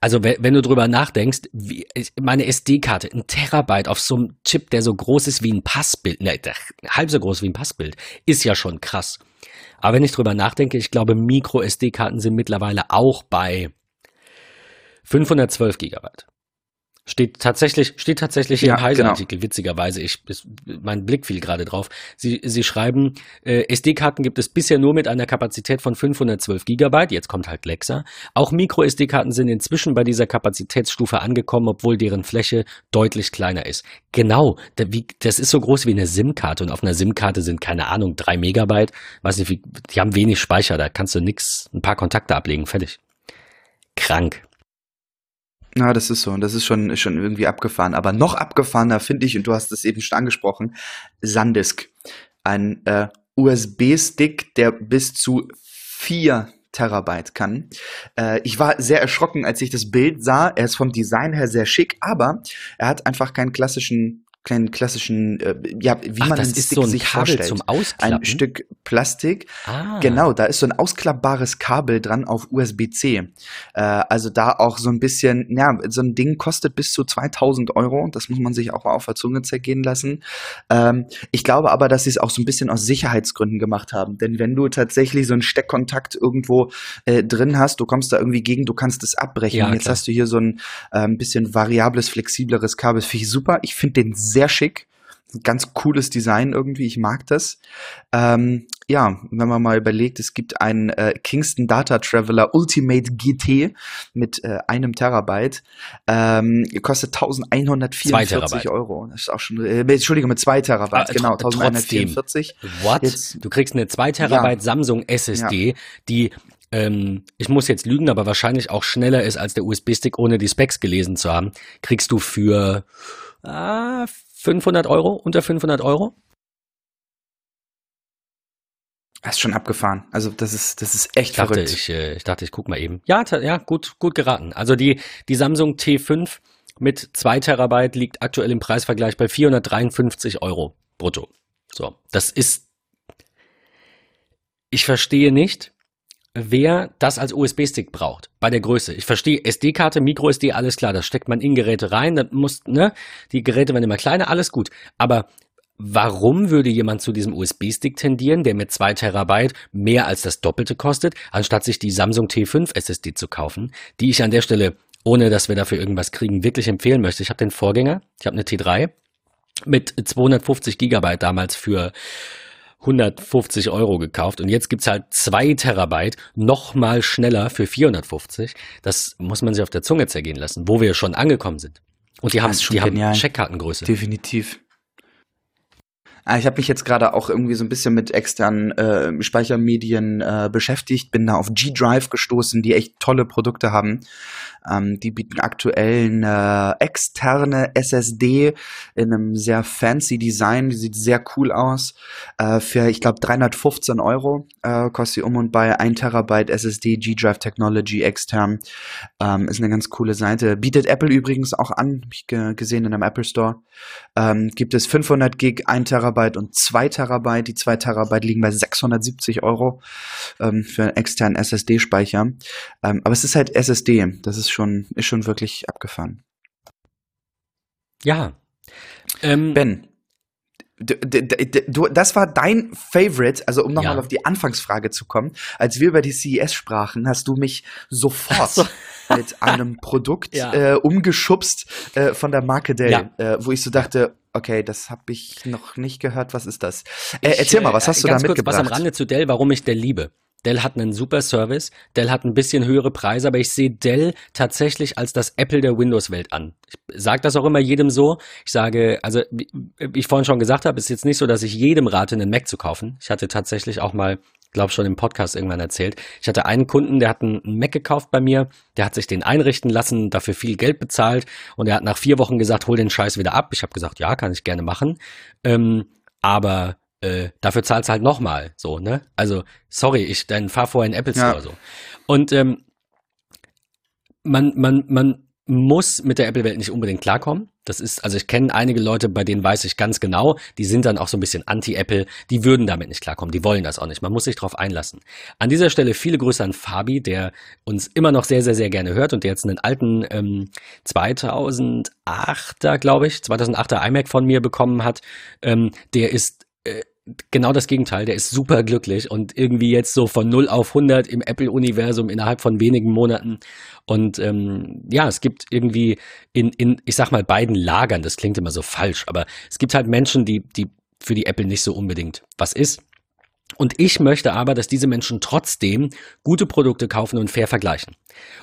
Speaker 1: Also wenn du drüber nachdenkst, wie, meine SD-Karte, ein Terabyte auf so einem Chip, der so groß ist wie ein Passbild, ne, halb so groß wie ein Passbild, ist ja schon krass. Aber wenn ich drüber nachdenke, ich glaube, Micro-SD-Karten sind mittlerweile auch bei 512 Gigabyte. Steht tatsächlich, steht tatsächlich ja, im Heise-Artikel, genau. witzigerweise. Ich, ist, mein Blick fiel gerade drauf. Sie, Sie schreiben, äh, SD-Karten gibt es bisher nur mit einer Kapazität von 512 Gigabyte. Jetzt kommt halt Lexa. Auch Micro-SD-Karten sind inzwischen bei dieser Kapazitätsstufe angekommen, obwohl deren Fläche deutlich kleiner ist. Genau, das ist so groß wie eine SIM-Karte und auf einer SIM-Karte sind keine Ahnung drei Megabyte. Weiß nicht, wie, die haben wenig Speicher, da kannst du nix, ein paar Kontakte ablegen, fertig. Krank.
Speaker 2: Na, das ist so. Und das ist schon, schon irgendwie abgefahren. Aber noch abgefahrener finde ich, und du hast es eben schon angesprochen, Sandisk. Ein äh, USB-Stick, der bis zu vier Terabyte kann. Äh, ich war sehr erschrocken, als ich das Bild sah. Er ist vom Design her sehr schick, aber er hat einfach keinen klassischen kleinen klassischen, äh, ja, wie Ach, man
Speaker 1: das ist so ein sich Kabel vorstellt. zum Ausklappen?
Speaker 2: Ein Stück Plastik. Ah. Genau, da ist so ein ausklappbares Kabel dran auf USB-C. Äh, also da auch so ein bisschen, ja, so ein Ding kostet bis zu 2000 Euro. Das muss man sich auch auf der Zunge zergehen lassen. Ähm, ich glaube aber, dass sie es auch so ein bisschen aus Sicherheitsgründen gemacht haben. Denn wenn du tatsächlich so einen Steckkontakt irgendwo äh, drin hast, du kommst da irgendwie gegen, du kannst es abbrechen. Ja, Jetzt hast du hier so ein äh, bisschen variables, flexibleres Kabel. Finde ich super. Ich finde den sehr schick. Ganz cooles Design irgendwie, ich mag das. Ähm, ja, wenn man mal überlegt, es gibt einen äh, Kingston Data Traveler Ultimate GT mit äh, einem Terabyte. Ähm, kostet 1144 Euro. Das ist auch schon, äh, Entschuldigung, mit zwei Terabyte, ah, genau, 1144.
Speaker 1: What? Jetzt, du kriegst eine 2 Terabyte ja. Samsung SSD, ja. die ähm, ich muss jetzt lügen, aber wahrscheinlich auch schneller ist als der USB-Stick, ohne die Specs gelesen zu haben, kriegst du für ah, 500 Euro, unter 500 Euro.
Speaker 2: Das ist schon abgefahren. Also das ist, das ist echt
Speaker 1: ich dachte,
Speaker 2: verrückt.
Speaker 1: Ich, äh, ich dachte, ich guck mal eben. Ja, ja, gut, gut geraten. Also die, die Samsung T5 mit 2 Terabyte liegt aktuell im Preisvergleich bei 453 Euro brutto. So, das ist, ich verstehe nicht, wer das als USB-Stick braucht, bei der Größe. Ich verstehe SD-Karte, Micro-SD, alles klar, das steckt man in Geräte rein, dann muss, ne, die Geräte werden immer kleiner, alles gut. Aber warum würde jemand zu diesem USB-Stick tendieren, der mit 2 Terabyte mehr als das Doppelte kostet, anstatt sich die Samsung T5 SSD zu kaufen, die ich an der Stelle, ohne dass wir dafür irgendwas kriegen, wirklich empfehlen möchte. Ich habe den Vorgänger, ich habe eine T3 mit 250 Gigabyte damals für 150 Euro gekauft und jetzt gibt's halt zwei Terabyte noch mal schneller für 450. Das muss man sich auf der Zunge zergehen lassen, wo wir schon angekommen sind. Und die haben, die haben Checkkartengröße.
Speaker 2: Definitiv. Ah, ich habe mich jetzt gerade auch irgendwie so ein bisschen mit externen äh, Speichermedien äh, beschäftigt, bin da auf G-Drive gestoßen, die echt tolle Produkte haben. Ähm, die bieten aktuell eine externe SSD in einem sehr fancy Design, die sieht sehr cool aus. Äh, für, ich glaube, 315 Euro äh, kostet sie um und bei 1 Terabyte SSD G-Drive Technology extern. Ähm, ist eine ganz coole Seite. Bietet Apple übrigens auch an, habe ich gesehen in einem Apple Store. Ähm, gibt es 500 Gig, 1 Terabyte Terabyte und 2 Terabyte. Die 2 Terabyte liegen bei 670 Euro ähm, für einen externen SSD-Speicher. Ähm, aber es ist halt SSD. Das ist schon, ist schon wirklich abgefahren.
Speaker 1: Ja.
Speaker 2: Ähm, ben, Du, das war dein Favorite, also um nochmal ja. auf die Anfangsfrage zu kommen. Als wir über die CES sprachen, hast du mich sofort so. mit einem Produkt ja. äh, umgeschubst äh, von der Marke Dell, ja. äh, wo ich so dachte, okay, das habe ich noch nicht gehört, was ist das? Äh, erzähl mal, was hast du da mitgebracht? Kurz
Speaker 1: was am Rande zu Dell, warum ich Dell liebe. Dell hat einen super Service, Dell hat ein bisschen höhere Preise, aber ich sehe Dell tatsächlich als das Apple der Windows-Welt an. Ich sage das auch immer jedem so. Ich sage, also wie ich vorhin schon gesagt habe, ist jetzt nicht so, dass ich jedem rate, einen Mac zu kaufen. Ich hatte tatsächlich auch mal, glaube schon im Podcast irgendwann erzählt, ich hatte einen Kunden, der hat einen Mac gekauft bei mir, der hat sich den einrichten lassen, dafür viel Geld bezahlt und er hat nach vier Wochen gesagt, hol den Scheiß wieder ab. Ich habe gesagt, ja, kann ich gerne machen. Ähm, aber äh, dafür zahlst du halt nochmal, so, ne? Also, sorry, ich dann fahr vorher in Apple Store ja. so. Und ähm, man, man, man muss mit der Apple-Welt nicht unbedingt klarkommen. Das ist, also ich kenne einige Leute, bei denen weiß ich ganz genau, die sind dann auch so ein bisschen anti-Apple, die würden damit nicht klarkommen, die wollen das auch nicht. Man muss sich darauf einlassen. An dieser Stelle viele Grüße an Fabi, der uns immer noch sehr, sehr, sehr gerne hört und der jetzt einen alten ähm, 2008er, glaube ich, 2008er iMac von mir bekommen hat. Ähm, der ist äh, genau das Gegenteil. Der ist super glücklich und irgendwie jetzt so von 0 auf 100 im Apple-Universum innerhalb von wenigen Monaten. Und ähm, ja, es gibt irgendwie in, in, ich sag mal, beiden Lagern, das klingt immer so falsch, aber es gibt halt Menschen, die, die für die Apple nicht so unbedingt was ist. Und ich möchte aber, dass diese Menschen trotzdem gute Produkte kaufen und fair vergleichen.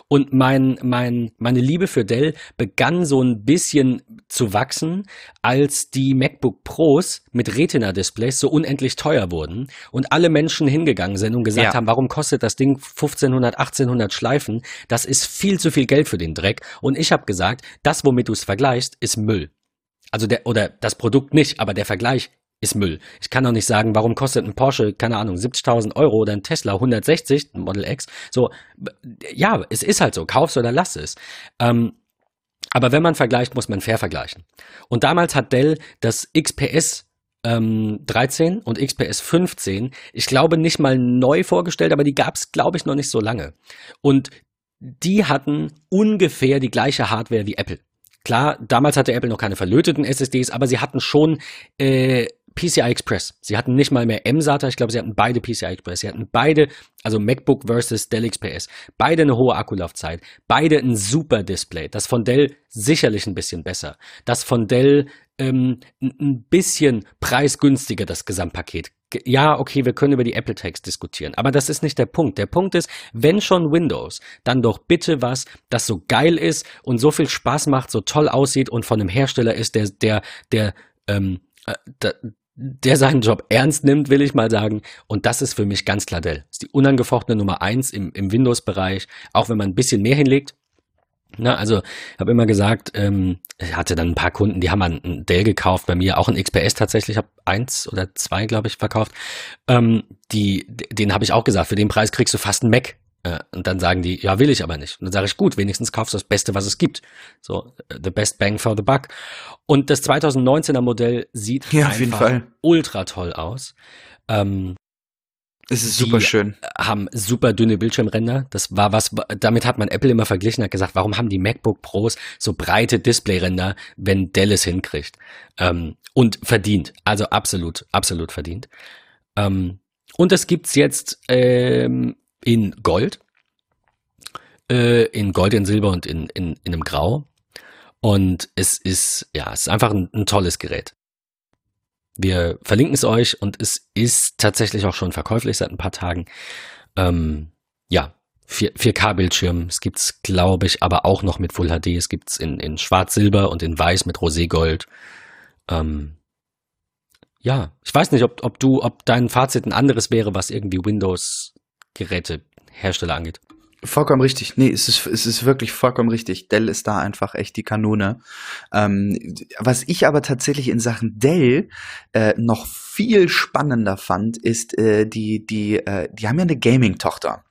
Speaker 1: Und mein, mein, meine Liebe für Dell begann so ein bisschen zu wachsen, als die MacBook Pros mit Retina-Displays so unendlich teuer wurden und alle Menschen hingegangen sind und gesagt ja. haben, warum kostet das Ding 1500, 1800 Schleifen? Das ist viel zu viel Geld für den Dreck. Und ich habe gesagt, das, womit du es vergleichst, ist Müll. Also der, oder das Produkt nicht, aber der Vergleich ist Müll. Ich kann doch nicht sagen, warum kostet ein Porsche, keine Ahnung, 70.000 Euro oder ein Tesla 160, ein Model X. So, ja, es ist halt so, kauf's oder lass es. Ähm, aber wenn man vergleicht, muss man fair vergleichen. Und damals hat Dell das XPS ähm, 13 und XPS 15, ich glaube nicht mal neu vorgestellt, aber die gab's, glaube ich, noch nicht so lange. Und die hatten ungefähr die gleiche Hardware wie Apple. Klar, damals hatte Apple noch keine verlöteten SSDs, aber sie hatten schon äh, PCI Express. Sie hatten nicht mal mehr M-SATA, ich glaube, sie hatten beide PCI Express. Sie hatten beide, also MacBook versus Dell XPS, beide eine hohe Akkulaufzeit, beide ein super Display. Das von Dell sicherlich ein bisschen besser. Das von Dell ähm, ein bisschen preisgünstiger, das Gesamtpaket. Ja, okay, wir können über die Apple Tags diskutieren, aber das ist nicht der Punkt. Der Punkt ist, wenn schon Windows, dann doch bitte was, das so geil ist und so viel Spaß macht, so toll aussieht und von einem Hersteller ist, der, der, der, ähm, äh, der seinen Job ernst nimmt, will ich mal sagen. Und das ist für mich ganz klar Dell. Ist die unangefochtene Nummer eins im, im Windows-Bereich, auch wenn man ein bisschen mehr hinlegt. Na, also ich habe immer gesagt, ähm, ich hatte dann ein paar Kunden, die haben einen Dell gekauft, bei mir auch ein XPS tatsächlich, habe eins oder zwei, glaube ich, verkauft. Ähm, die, den habe ich auch gesagt, für den Preis kriegst du fast einen Mac. Äh, und dann sagen die, ja, will ich aber nicht. Und dann sage ich, gut, wenigstens kaufst du das Beste, was es gibt. So, äh, the best bang for the buck. Und das 2019er Modell sieht ja, einfach ultra toll aus. Ähm,
Speaker 2: es ist super schön.
Speaker 1: Haben super dünne Bildschirmränder. Das war was, damit hat man Apple immer verglichen, hat gesagt, warum haben die MacBook Pros so breite Displayränder, wenn Dell es hinkriegt? Ähm, und verdient. Also absolut, absolut verdient. Ähm, und das gibt's jetzt ähm, in Gold, äh, in Gold, in Silber und in, in, in einem Grau. Und es ist, ja, es ist einfach ein, ein tolles Gerät. Wir verlinken es euch und es ist tatsächlich auch schon verkäuflich seit ein paar Tagen. Ähm, ja, 4, 4K-Bildschirm. Es gibt's, glaube ich, aber auch noch mit Full HD. Es gibt's in, in Schwarz-Silber und in Weiß mit Roségold. Ähm, ja, ich weiß nicht, ob, ob du, ob dein Fazit ein anderes wäre, was irgendwie Windows-Geräte-Hersteller angeht.
Speaker 2: Vollkommen richtig. Nee, es ist, es ist wirklich vollkommen richtig. Dell ist da einfach echt die Kanone. Ähm, was ich aber tatsächlich in Sachen Dell äh, noch viel spannender fand, ist äh, die, die, äh, die haben ja eine Gaming-Tochter.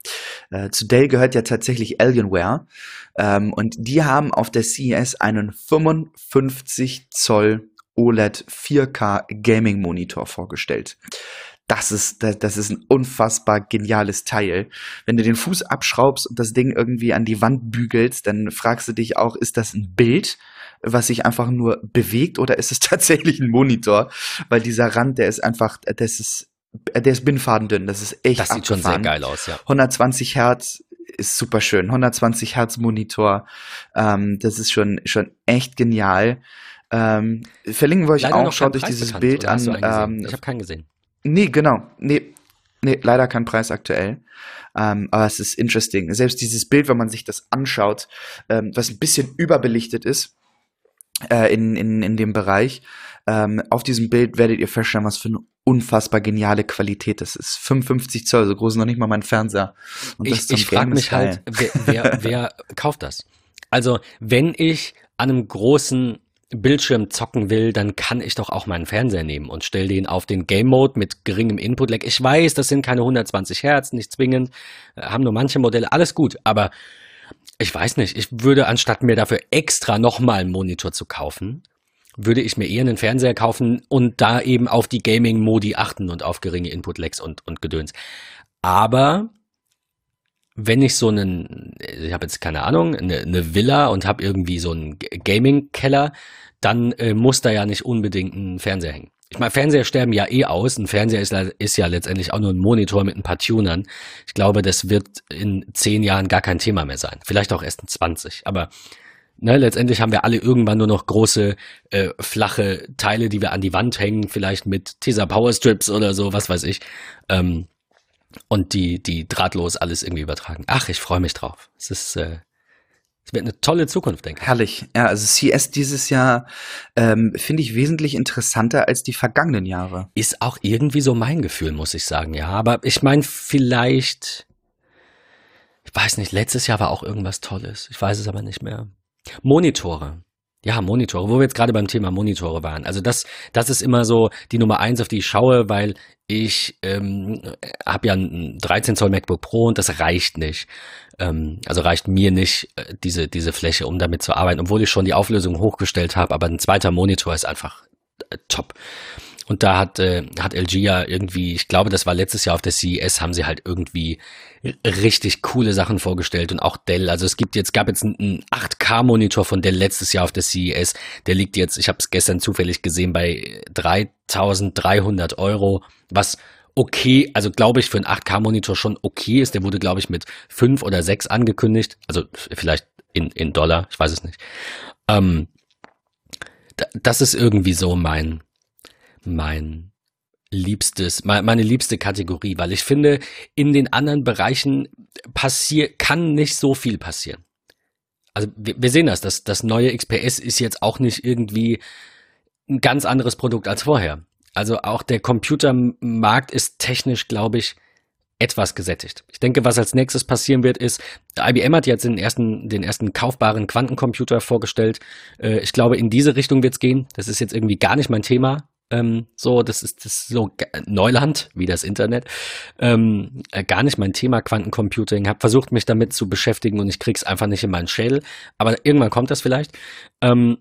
Speaker 2: Äh, zu Dell gehört ja tatsächlich Alienware. Ähm, und die haben auf der CES einen 55 Zoll OLED 4K Gaming Monitor vorgestellt. Das ist, das, das ist ein unfassbar geniales Teil. Wenn du den Fuß abschraubst und das Ding irgendwie an die Wand bügelst, dann fragst du dich auch, ist das ein Bild, was sich einfach nur bewegt oder ist es tatsächlich ein Monitor? Weil dieser Rand, der ist einfach, das ist, der ist bindfadendünn, das ist echt
Speaker 1: Das sieht schon sehr geil aus, ja.
Speaker 2: 120 Hertz ist super schön. 120 Hertz Monitor, ähm, das ist schon, schon echt genial. Ähm, verlinken wir euch
Speaker 1: Leider
Speaker 2: auch, schaut euch dieses Bild an. Ähm,
Speaker 1: ich habe keinen gesehen.
Speaker 2: Nee, genau. Nee, nee, leider kein Preis aktuell. Ähm, aber es ist interesting. Selbst dieses Bild, wenn man sich das anschaut, ähm, was ein bisschen überbelichtet ist äh, in, in, in dem Bereich, ähm, auf diesem Bild werdet ihr feststellen, was für eine unfassbar geniale Qualität das ist. 55 Zoll, so groß ist noch nicht mal mein Fernseher. Und das
Speaker 1: ich ich frage mich halt, wer, wer, wer kauft das? Also, wenn ich an einem großen Bildschirm zocken will, dann kann ich doch auch meinen Fernseher nehmen und stell den auf den Game Mode mit geringem Input-Lag. Ich weiß, das sind keine 120 Hertz, nicht zwingend, äh, haben nur manche Modelle, alles gut, aber ich weiß nicht, ich würde anstatt mir dafür extra nochmal einen Monitor zu kaufen, würde ich mir eher einen Fernseher kaufen und da eben auf die Gaming-Modi achten und auf geringe Input-Lags und, und Gedöns. Aber wenn ich so einen, ich habe jetzt keine Ahnung, eine, eine Villa und habe irgendwie so einen Gaming-Keller, dann äh, muss da ja nicht unbedingt ein Fernseher hängen. Ich meine, Fernseher sterben ja eh aus. Ein Fernseher ist, ist ja letztendlich auch nur ein Monitor mit ein paar Tunern. Ich glaube, das wird in zehn Jahren gar kein Thema mehr sein. Vielleicht auch erst in 20. Aber ne, letztendlich haben wir alle irgendwann nur noch große, äh, flache Teile, die wir an die Wand hängen, vielleicht mit Tesa Power Strips oder so, was weiß ich. Ähm, und die, die drahtlos alles irgendwie übertragen. Ach, ich freue mich drauf. Es ist, äh, es wird eine tolle Zukunft, denke ich.
Speaker 2: Herrlich. Ja, also CS dieses Jahr ähm, finde ich wesentlich interessanter als die vergangenen Jahre.
Speaker 1: Ist auch irgendwie so mein Gefühl, muss ich sagen, ja. Aber ich meine, vielleicht, ich weiß nicht, letztes Jahr war auch irgendwas Tolles. Ich weiß es aber nicht mehr. Monitore. Ja, Monitore, wo wir jetzt gerade beim Thema Monitore waren. Also das, das ist immer so die Nummer eins, auf die ich schaue, weil ich ähm, habe ja ein 13 Zoll MacBook Pro und das reicht nicht. Ähm, also reicht mir nicht äh, diese diese Fläche, um damit zu arbeiten, obwohl ich schon die Auflösung hochgestellt habe. Aber ein zweiter Monitor ist einfach äh, top. Und da hat, äh, hat LG ja irgendwie, ich glaube, das war letztes Jahr auf der CES, haben sie halt irgendwie richtig coole Sachen vorgestellt und auch Dell. Also es gibt jetzt, gab jetzt einen 8K-Monitor von Dell letztes Jahr auf der CES. Der liegt jetzt, ich habe es gestern zufällig gesehen, bei 3300 Euro, was okay, also glaube ich für einen 8K-Monitor schon okay ist. Der wurde, glaube ich, mit 5 oder 6 angekündigt. Also vielleicht in, in Dollar, ich weiß es nicht. Ähm, da- das ist irgendwie so mein, mein liebstes, me- meine liebste Kategorie, weil ich finde, in den anderen Bereichen passier, kann nicht so viel passieren. Also wir, wir sehen das, das, das neue XPS ist jetzt auch nicht irgendwie ein ganz anderes Produkt als vorher. Also auch der Computermarkt ist technisch, glaube ich, etwas gesättigt. Ich denke, was als nächstes passieren wird, ist, IBM hat jetzt den ersten, den ersten kaufbaren Quantencomputer vorgestellt. Äh, ich glaube, in diese Richtung wird es gehen. Das ist jetzt irgendwie gar nicht mein Thema. Ähm, so, das ist, das ist so Neuland, wie das Internet. Ähm, äh, gar nicht mein Thema Quantencomputing. Hab versucht, mich damit zu beschäftigen und ich krieg's einfach nicht in meinen Schädel. Aber irgendwann kommt das vielleicht. Ähm,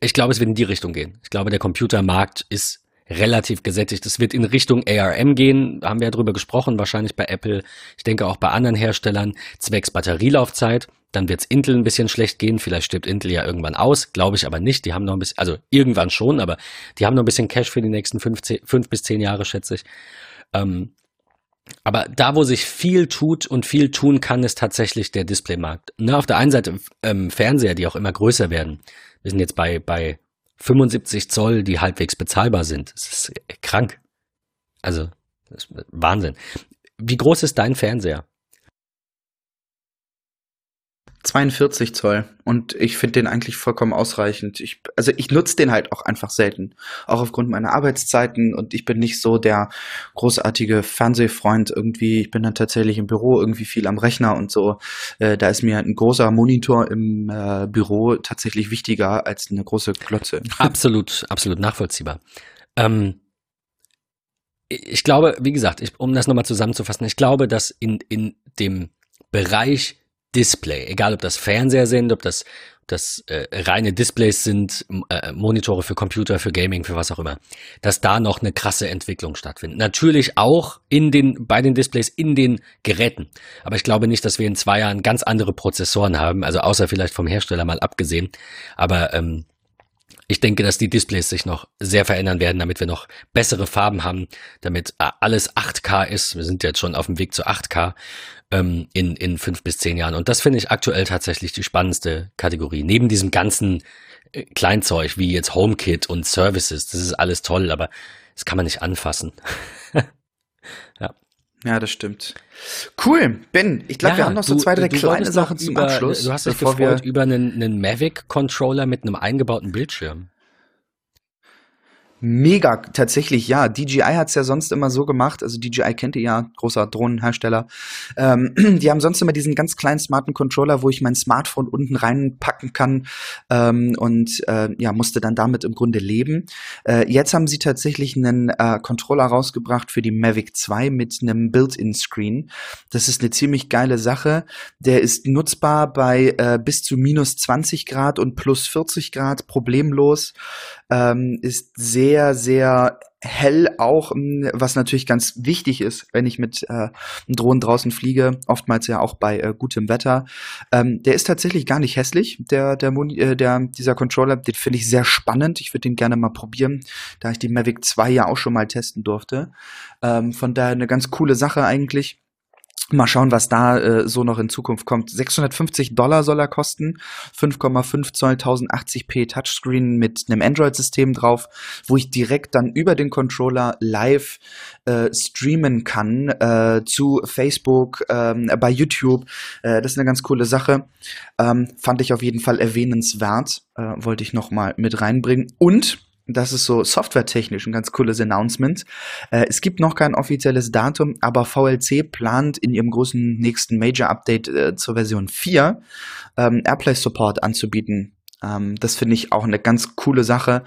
Speaker 1: ich glaube, es wird in die Richtung gehen. Ich glaube, der Computermarkt ist relativ gesättigt. Es wird in Richtung ARM gehen, haben wir ja drüber gesprochen, wahrscheinlich bei Apple. Ich denke auch bei anderen Herstellern, zwecks Batterielaufzeit. Dann wird's Intel ein bisschen schlecht gehen. Vielleicht stirbt Intel ja irgendwann aus, glaube ich aber nicht. Die haben noch ein bisschen, also irgendwann schon, aber die haben noch ein bisschen Cash für die nächsten fünf, zehn, fünf bis zehn Jahre, schätze ich. Ähm, aber da, wo sich viel tut und viel tun kann, ist tatsächlich der Displaymarkt. Ne, auf der einen Seite ähm, Fernseher, die auch immer größer werden. Wir sind jetzt bei, bei 75 Zoll, die halbwegs bezahlbar sind. Das ist krank. Also, Wahnsinn. Wie groß ist dein Fernseher?
Speaker 2: 42 Zoll. Und ich finde den eigentlich vollkommen ausreichend. Ich, also ich nutze den halt auch einfach selten. Auch aufgrund meiner Arbeitszeiten. Und ich bin nicht so der großartige Fernsehfreund irgendwie. Ich bin dann tatsächlich im Büro irgendwie viel am Rechner und so. Äh, da ist mir ein großer Monitor im äh, Büro tatsächlich wichtiger als eine große Glotze.
Speaker 1: Absolut, absolut nachvollziehbar. Ähm, ich glaube, wie gesagt, ich, um das nochmal zusammenzufassen, ich glaube, dass in, in dem Bereich Display, egal ob das Fernseher sind, ob das, das äh, reine Displays sind, äh, Monitore für Computer, für Gaming, für was auch immer, dass da noch eine krasse Entwicklung stattfindet. Natürlich auch in den, bei den Displays in den Geräten. Aber ich glaube nicht, dass wir in zwei Jahren ganz andere Prozessoren haben, also außer vielleicht vom Hersteller mal abgesehen. Aber ähm, ich denke, dass die Displays sich noch sehr verändern werden, damit wir noch bessere Farben haben, damit äh, alles 8K ist. Wir sind jetzt schon auf dem Weg zu 8K ähm, in, in fünf bis zehn Jahren. Und das finde ich aktuell tatsächlich die spannendste Kategorie. Neben diesem ganzen äh, Kleinzeug wie jetzt HomeKit und Services, das ist alles toll, aber das kann man nicht anfassen.
Speaker 2: ja. Ja, das stimmt. Cool, Ben. Ich glaube, ja, wir haben noch so zwei, drei kleine Sachen zum
Speaker 1: über,
Speaker 2: Abschluss.
Speaker 1: Du hast dich gefreut über einen, einen Mavic-Controller mit einem eingebauten Bildschirm.
Speaker 2: Mega, tatsächlich, ja. DJI hat's ja sonst immer so gemacht. Also DJI kennt ihr ja, großer Drohnenhersteller. Ähm, die haben sonst immer diesen ganz kleinen smarten Controller, wo ich mein Smartphone unten reinpacken kann ähm, und äh, ja, musste dann damit im Grunde leben. Äh, jetzt haben sie tatsächlich einen äh, Controller rausgebracht für die Mavic 2 mit einem Built-in-Screen. Das ist eine ziemlich geile Sache. Der ist nutzbar bei äh, bis zu minus 20 Grad und plus 40 Grad problemlos. Ähm, ist sehr sehr, sehr hell auch, hm, was natürlich ganz wichtig ist, wenn ich mit äh, Drohnen draußen fliege, oftmals ja auch bei äh, gutem Wetter. Ähm, der ist tatsächlich gar nicht hässlich, der, der, äh, der dieser Controller, den finde ich sehr spannend. Ich würde den gerne mal probieren, da ich die Mavic 2 ja auch schon mal testen durfte. Ähm, von daher eine ganz coole Sache eigentlich. Mal schauen, was da äh, so noch in Zukunft kommt. 650 Dollar soll er kosten, 5,5 Zoll 1080p Touchscreen mit einem Android-System drauf, wo ich direkt dann über den Controller live äh, streamen kann äh, zu Facebook, ähm, bei YouTube. Äh, das ist eine ganz coole Sache. Ähm, fand ich auf jeden Fall erwähnenswert. Äh, wollte ich noch mal mit reinbringen. Und das ist so softwaretechnisch ein ganz cooles Announcement. Äh, es gibt noch kein offizielles Datum, aber VLC plant in ihrem großen nächsten Major-Update äh, zur Version 4 ähm, Airplay-Support anzubieten ähm, das finde ich auch eine ganz coole Sache,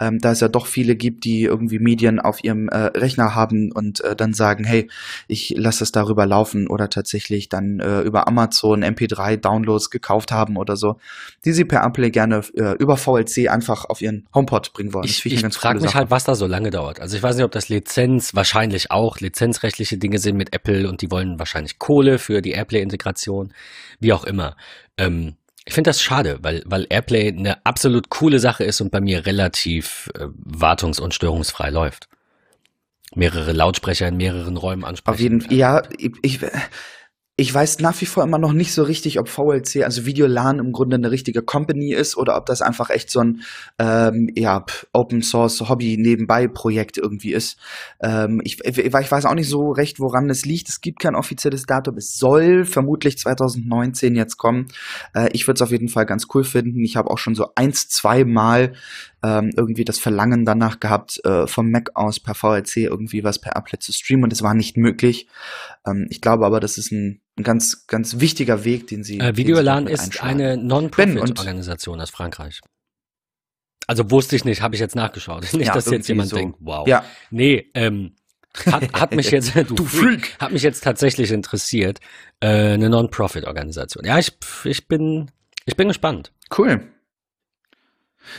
Speaker 2: ähm, da es ja doch viele gibt, die irgendwie Medien auf ihrem äh, Rechner haben und äh, dann sagen, hey, ich lasse es darüber laufen oder tatsächlich dann äh, über Amazon MP3 Downloads gekauft haben oder so, die sie per Ampel gerne äh, über VLC einfach auf ihren HomePod bringen wollen.
Speaker 1: Ich, ich frage mich Sache. halt, was da so lange dauert. Also ich weiß nicht, ob das Lizenz, wahrscheinlich auch lizenzrechtliche Dinge sind mit Apple und die wollen wahrscheinlich Kohle für die Airplay-Integration, wie auch immer. Ähm, ich finde das schade, weil, weil Airplay eine absolut coole Sache ist und bei mir relativ äh, wartungs- und störungsfrei läuft. Mehrere Lautsprecher in mehreren Räumen ansprechen.
Speaker 2: Auf jeden Fall, ja, ich, ich ich weiß nach wie vor immer noch nicht so richtig, ob VLC, also Videolan im Grunde eine richtige Company ist oder ob das einfach echt so ein ähm, ja, Open Source Hobby nebenbei Projekt irgendwie ist. Ähm, ich, ich weiß auch nicht so recht, woran es liegt. Es gibt kein offizielles Datum. Es soll vermutlich 2019 jetzt kommen. Äh, ich würde es auf jeden Fall ganz cool finden. Ich habe auch schon so eins, zwei Mal ähm, irgendwie das Verlangen danach gehabt, äh, vom Mac aus per VLC irgendwie was per Applet zu streamen und es war nicht möglich. Ähm, ich glaube aber, das ist ein, ein ganz, ganz wichtiger Weg, den sie.
Speaker 1: Äh, Videolan ist eine Non-Profit-Organisation aus Frankreich. Also wusste ich nicht, habe ich jetzt nachgeschaut. Nicht, ja, dass jetzt jemand so. denkt, wow. Ja. Nee, ähm, hat, hat mich jetzt, du, du Freak, hat mich jetzt tatsächlich interessiert. Äh, eine Non-Profit-Organisation. Ja, ich, ich bin, ich bin gespannt.
Speaker 2: Cool.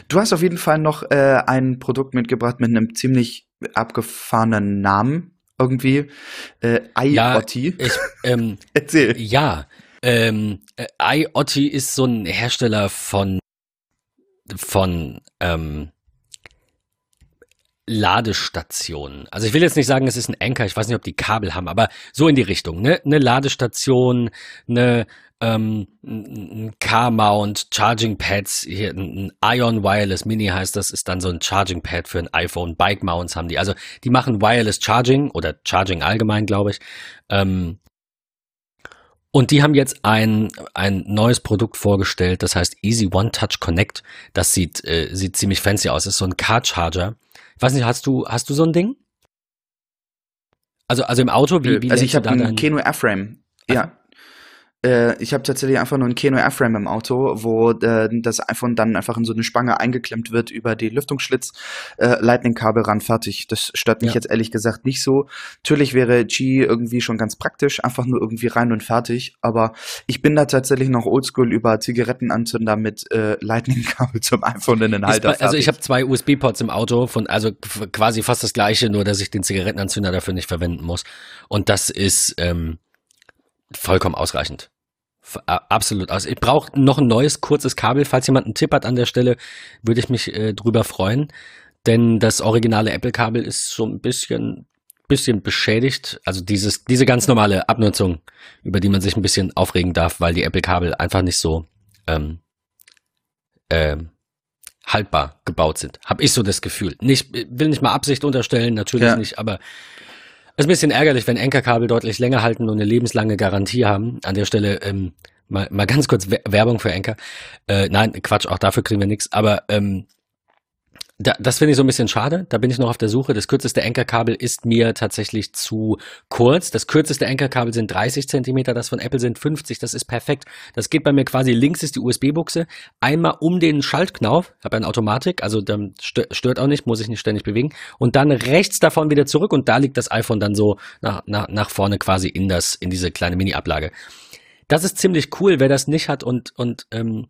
Speaker 2: Du hast auf jeden Fall noch äh, ein Produkt mitgebracht mit einem ziemlich abgefahrenen Namen irgendwie. Äh,
Speaker 1: IoT. Ja, ähm, Erzähl. Ja, ähm, äh, IoT ist so ein Hersteller von von ähm, Ladestationen. Also ich will jetzt nicht sagen, es ist ein Anker, ich weiß nicht, ob die Kabel haben, aber so in die Richtung. Ne? Eine Ladestation, eine ähm, ein Car-Mount, Charging Pads, hier ein Ion Wireless Mini heißt das, ist dann so ein Charging Pad für ein iPhone. Bike Mounts haben die. Also die machen Wireless Charging oder Charging allgemein, glaube ich. Ähm, und die haben jetzt ein, ein neues Produkt vorgestellt, das heißt Easy One Touch Connect. Das sieht, äh, sieht ziemlich fancy aus. Das ist so ein Car Charger. Ich weiß nicht, hast du, hast du so ein Ding? Also, also im Auto, wie, wie
Speaker 2: Also ich habe einen Keno Airframe. Ja. Äh, ich habe tatsächlich einfach nur einen Keno Airframe im Auto, wo äh, das iPhone dann einfach in so eine Spange eingeklemmt wird über die Lüftungsschlitz, äh, Lightning-Kabel ran, fertig. Das stört mich
Speaker 1: Ja.
Speaker 2: jetzt ehrlich gesagt nicht so. Natürlich wäre G irgendwie schon ganz praktisch, einfach nur irgendwie rein und fertig. Aber ich bin da tatsächlich noch oldschool über Zigarettenanzünder mit äh, Lightning-Kabel zum iPhone in den
Speaker 1: Ist
Speaker 2: Halter.
Speaker 1: bei, also ich habe zwei USB-Ports im Auto, von also qu- quasi fast das gleiche, nur dass ich den Zigarettenanzünder dafür nicht verwenden muss. Und das ist ähm, vollkommen ausreichend. Absolut aus. Ich brauche noch ein neues kurzes Kabel. Falls jemand einen Tipp hat an der Stelle, würde ich mich äh, drüber freuen. Denn das originale Apple-Kabel ist so ein bisschen, bisschen beschädigt. Also dieses, diese ganz normale Abnutzung, über die man sich ein bisschen aufregen darf, weil die Apple-Kabel einfach nicht so ähm, ähm, haltbar gebaut sind. Habe ich so das Gefühl. Nicht, will nicht mal Absicht unterstellen, natürlich
Speaker 2: Ja.
Speaker 1: nicht, aber ist ein bisschen ärgerlich, wenn Ankerkabel deutlich länger halten und eine lebenslange Garantie haben. An der Stelle ähm, mal, mal ganz kurz We- Werbung für Anker. Äh, nein, Quatsch, auch dafür kriegen wir nichts. Aber ähm, da, das finde ich so ein bisschen schade. Da bin ich noch auf der Suche. Das kürzeste Ankerkabel ist mir tatsächlich zu kurz. Das kürzeste Ankerkabel sind 30 Zentimeter, das von Apple sind 50. Das ist perfekt. Das geht bei mir quasi links ist die USB-Buchse. Einmal um den Schaltknauf. Habe eine Automatik, also dann stö- stört auch nicht, muss ich nicht ständig bewegen. Und dann rechts davon wieder zurück und da liegt das iPhone dann so nach, nach, nach vorne quasi in das in diese kleine Mini-Ablage. Das ist ziemlich cool, wer das nicht hat und und ähm,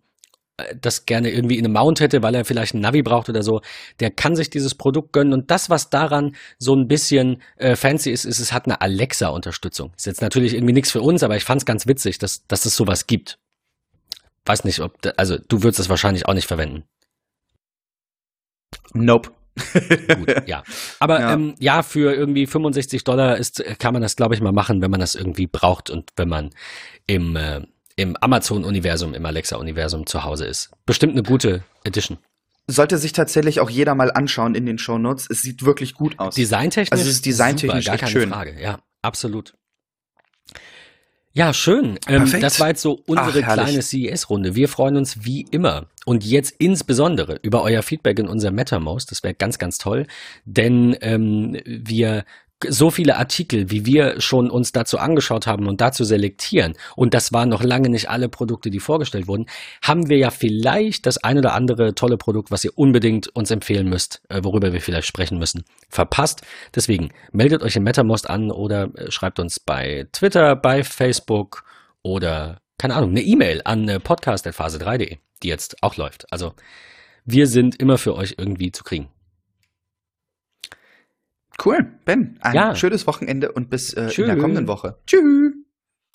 Speaker 1: das gerne irgendwie in einem Mount hätte, weil er vielleicht ein Navi braucht oder so, der kann sich dieses Produkt gönnen. Und das, was daran so ein bisschen äh, fancy ist, ist, es hat eine Alexa-Unterstützung. Ist jetzt natürlich irgendwie nichts für uns, aber ich fand es ganz witzig, dass, dass es sowas gibt. Weiß nicht, ob, da, also du würdest es wahrscheinlich auch nicht verwenden.
Speaker 2: Nope.
Speaker 1: Gut, ja. Aber
Speaker 2: Ja.
Speaker 1: ja, ähm, ja für irgendwie 65 Dollar ist, kann man das, glaube ich, mal machen, wenn man das irgendwie braucht und wenn man im, äh, im Amazon-Universum, im Alexa-Universum zu Hause ist. Bestimmt eine gute Edition.
Speaker 2: Sollte sich tatsächlich auch jeder mal anschauen in den Shownotes. Es sieht wirklich gut aus.
Speaker 1: Designtechnisch.
Speaker 2: Also es ist designtechnisch
Speaker 1: super, gar keine
Speaker 2: schön.
Speaker 1: Frage. Ja, absolut. Ja, schön. Ähm, das war jetzt so unsere
Speaker 2: Ach,
Speaker 1: kleine CES-Runde. Wir freuen uns wie immer und jetzt insbesondere über euer Feedback in unser MetaMost. Das wäre ganz, ganz toll, denn ähm, wir so viele Artikel, wie wir schon uns dazu angeschaut haben und dazu selektieren, und das waren noch lange nicht alle Produkte, die vorgestellt wurden, haben wir ja vielleicht das ein oder andere tolle Produkt, was ihr unbedingt uns empfehlen müsst, äh, worüber wir vielleicht sprechen müssen, verpasst. Deswegen meldet euch in MetaMost an oder äh, schreibt uns bei Twitter, bei Facebook oder, keine Ahnung, eine E-Mail an äh, podcast.phase3.de, die jetzt auch läuft. Also wir sind immer für euch irgendwie zu kriegen.
Speaker 2: Cool. Ben, ein
Speaker 1: Ja.
Speaker 2: schönes Wochenende und bis äh, in der kommenden Woche. Tschüss.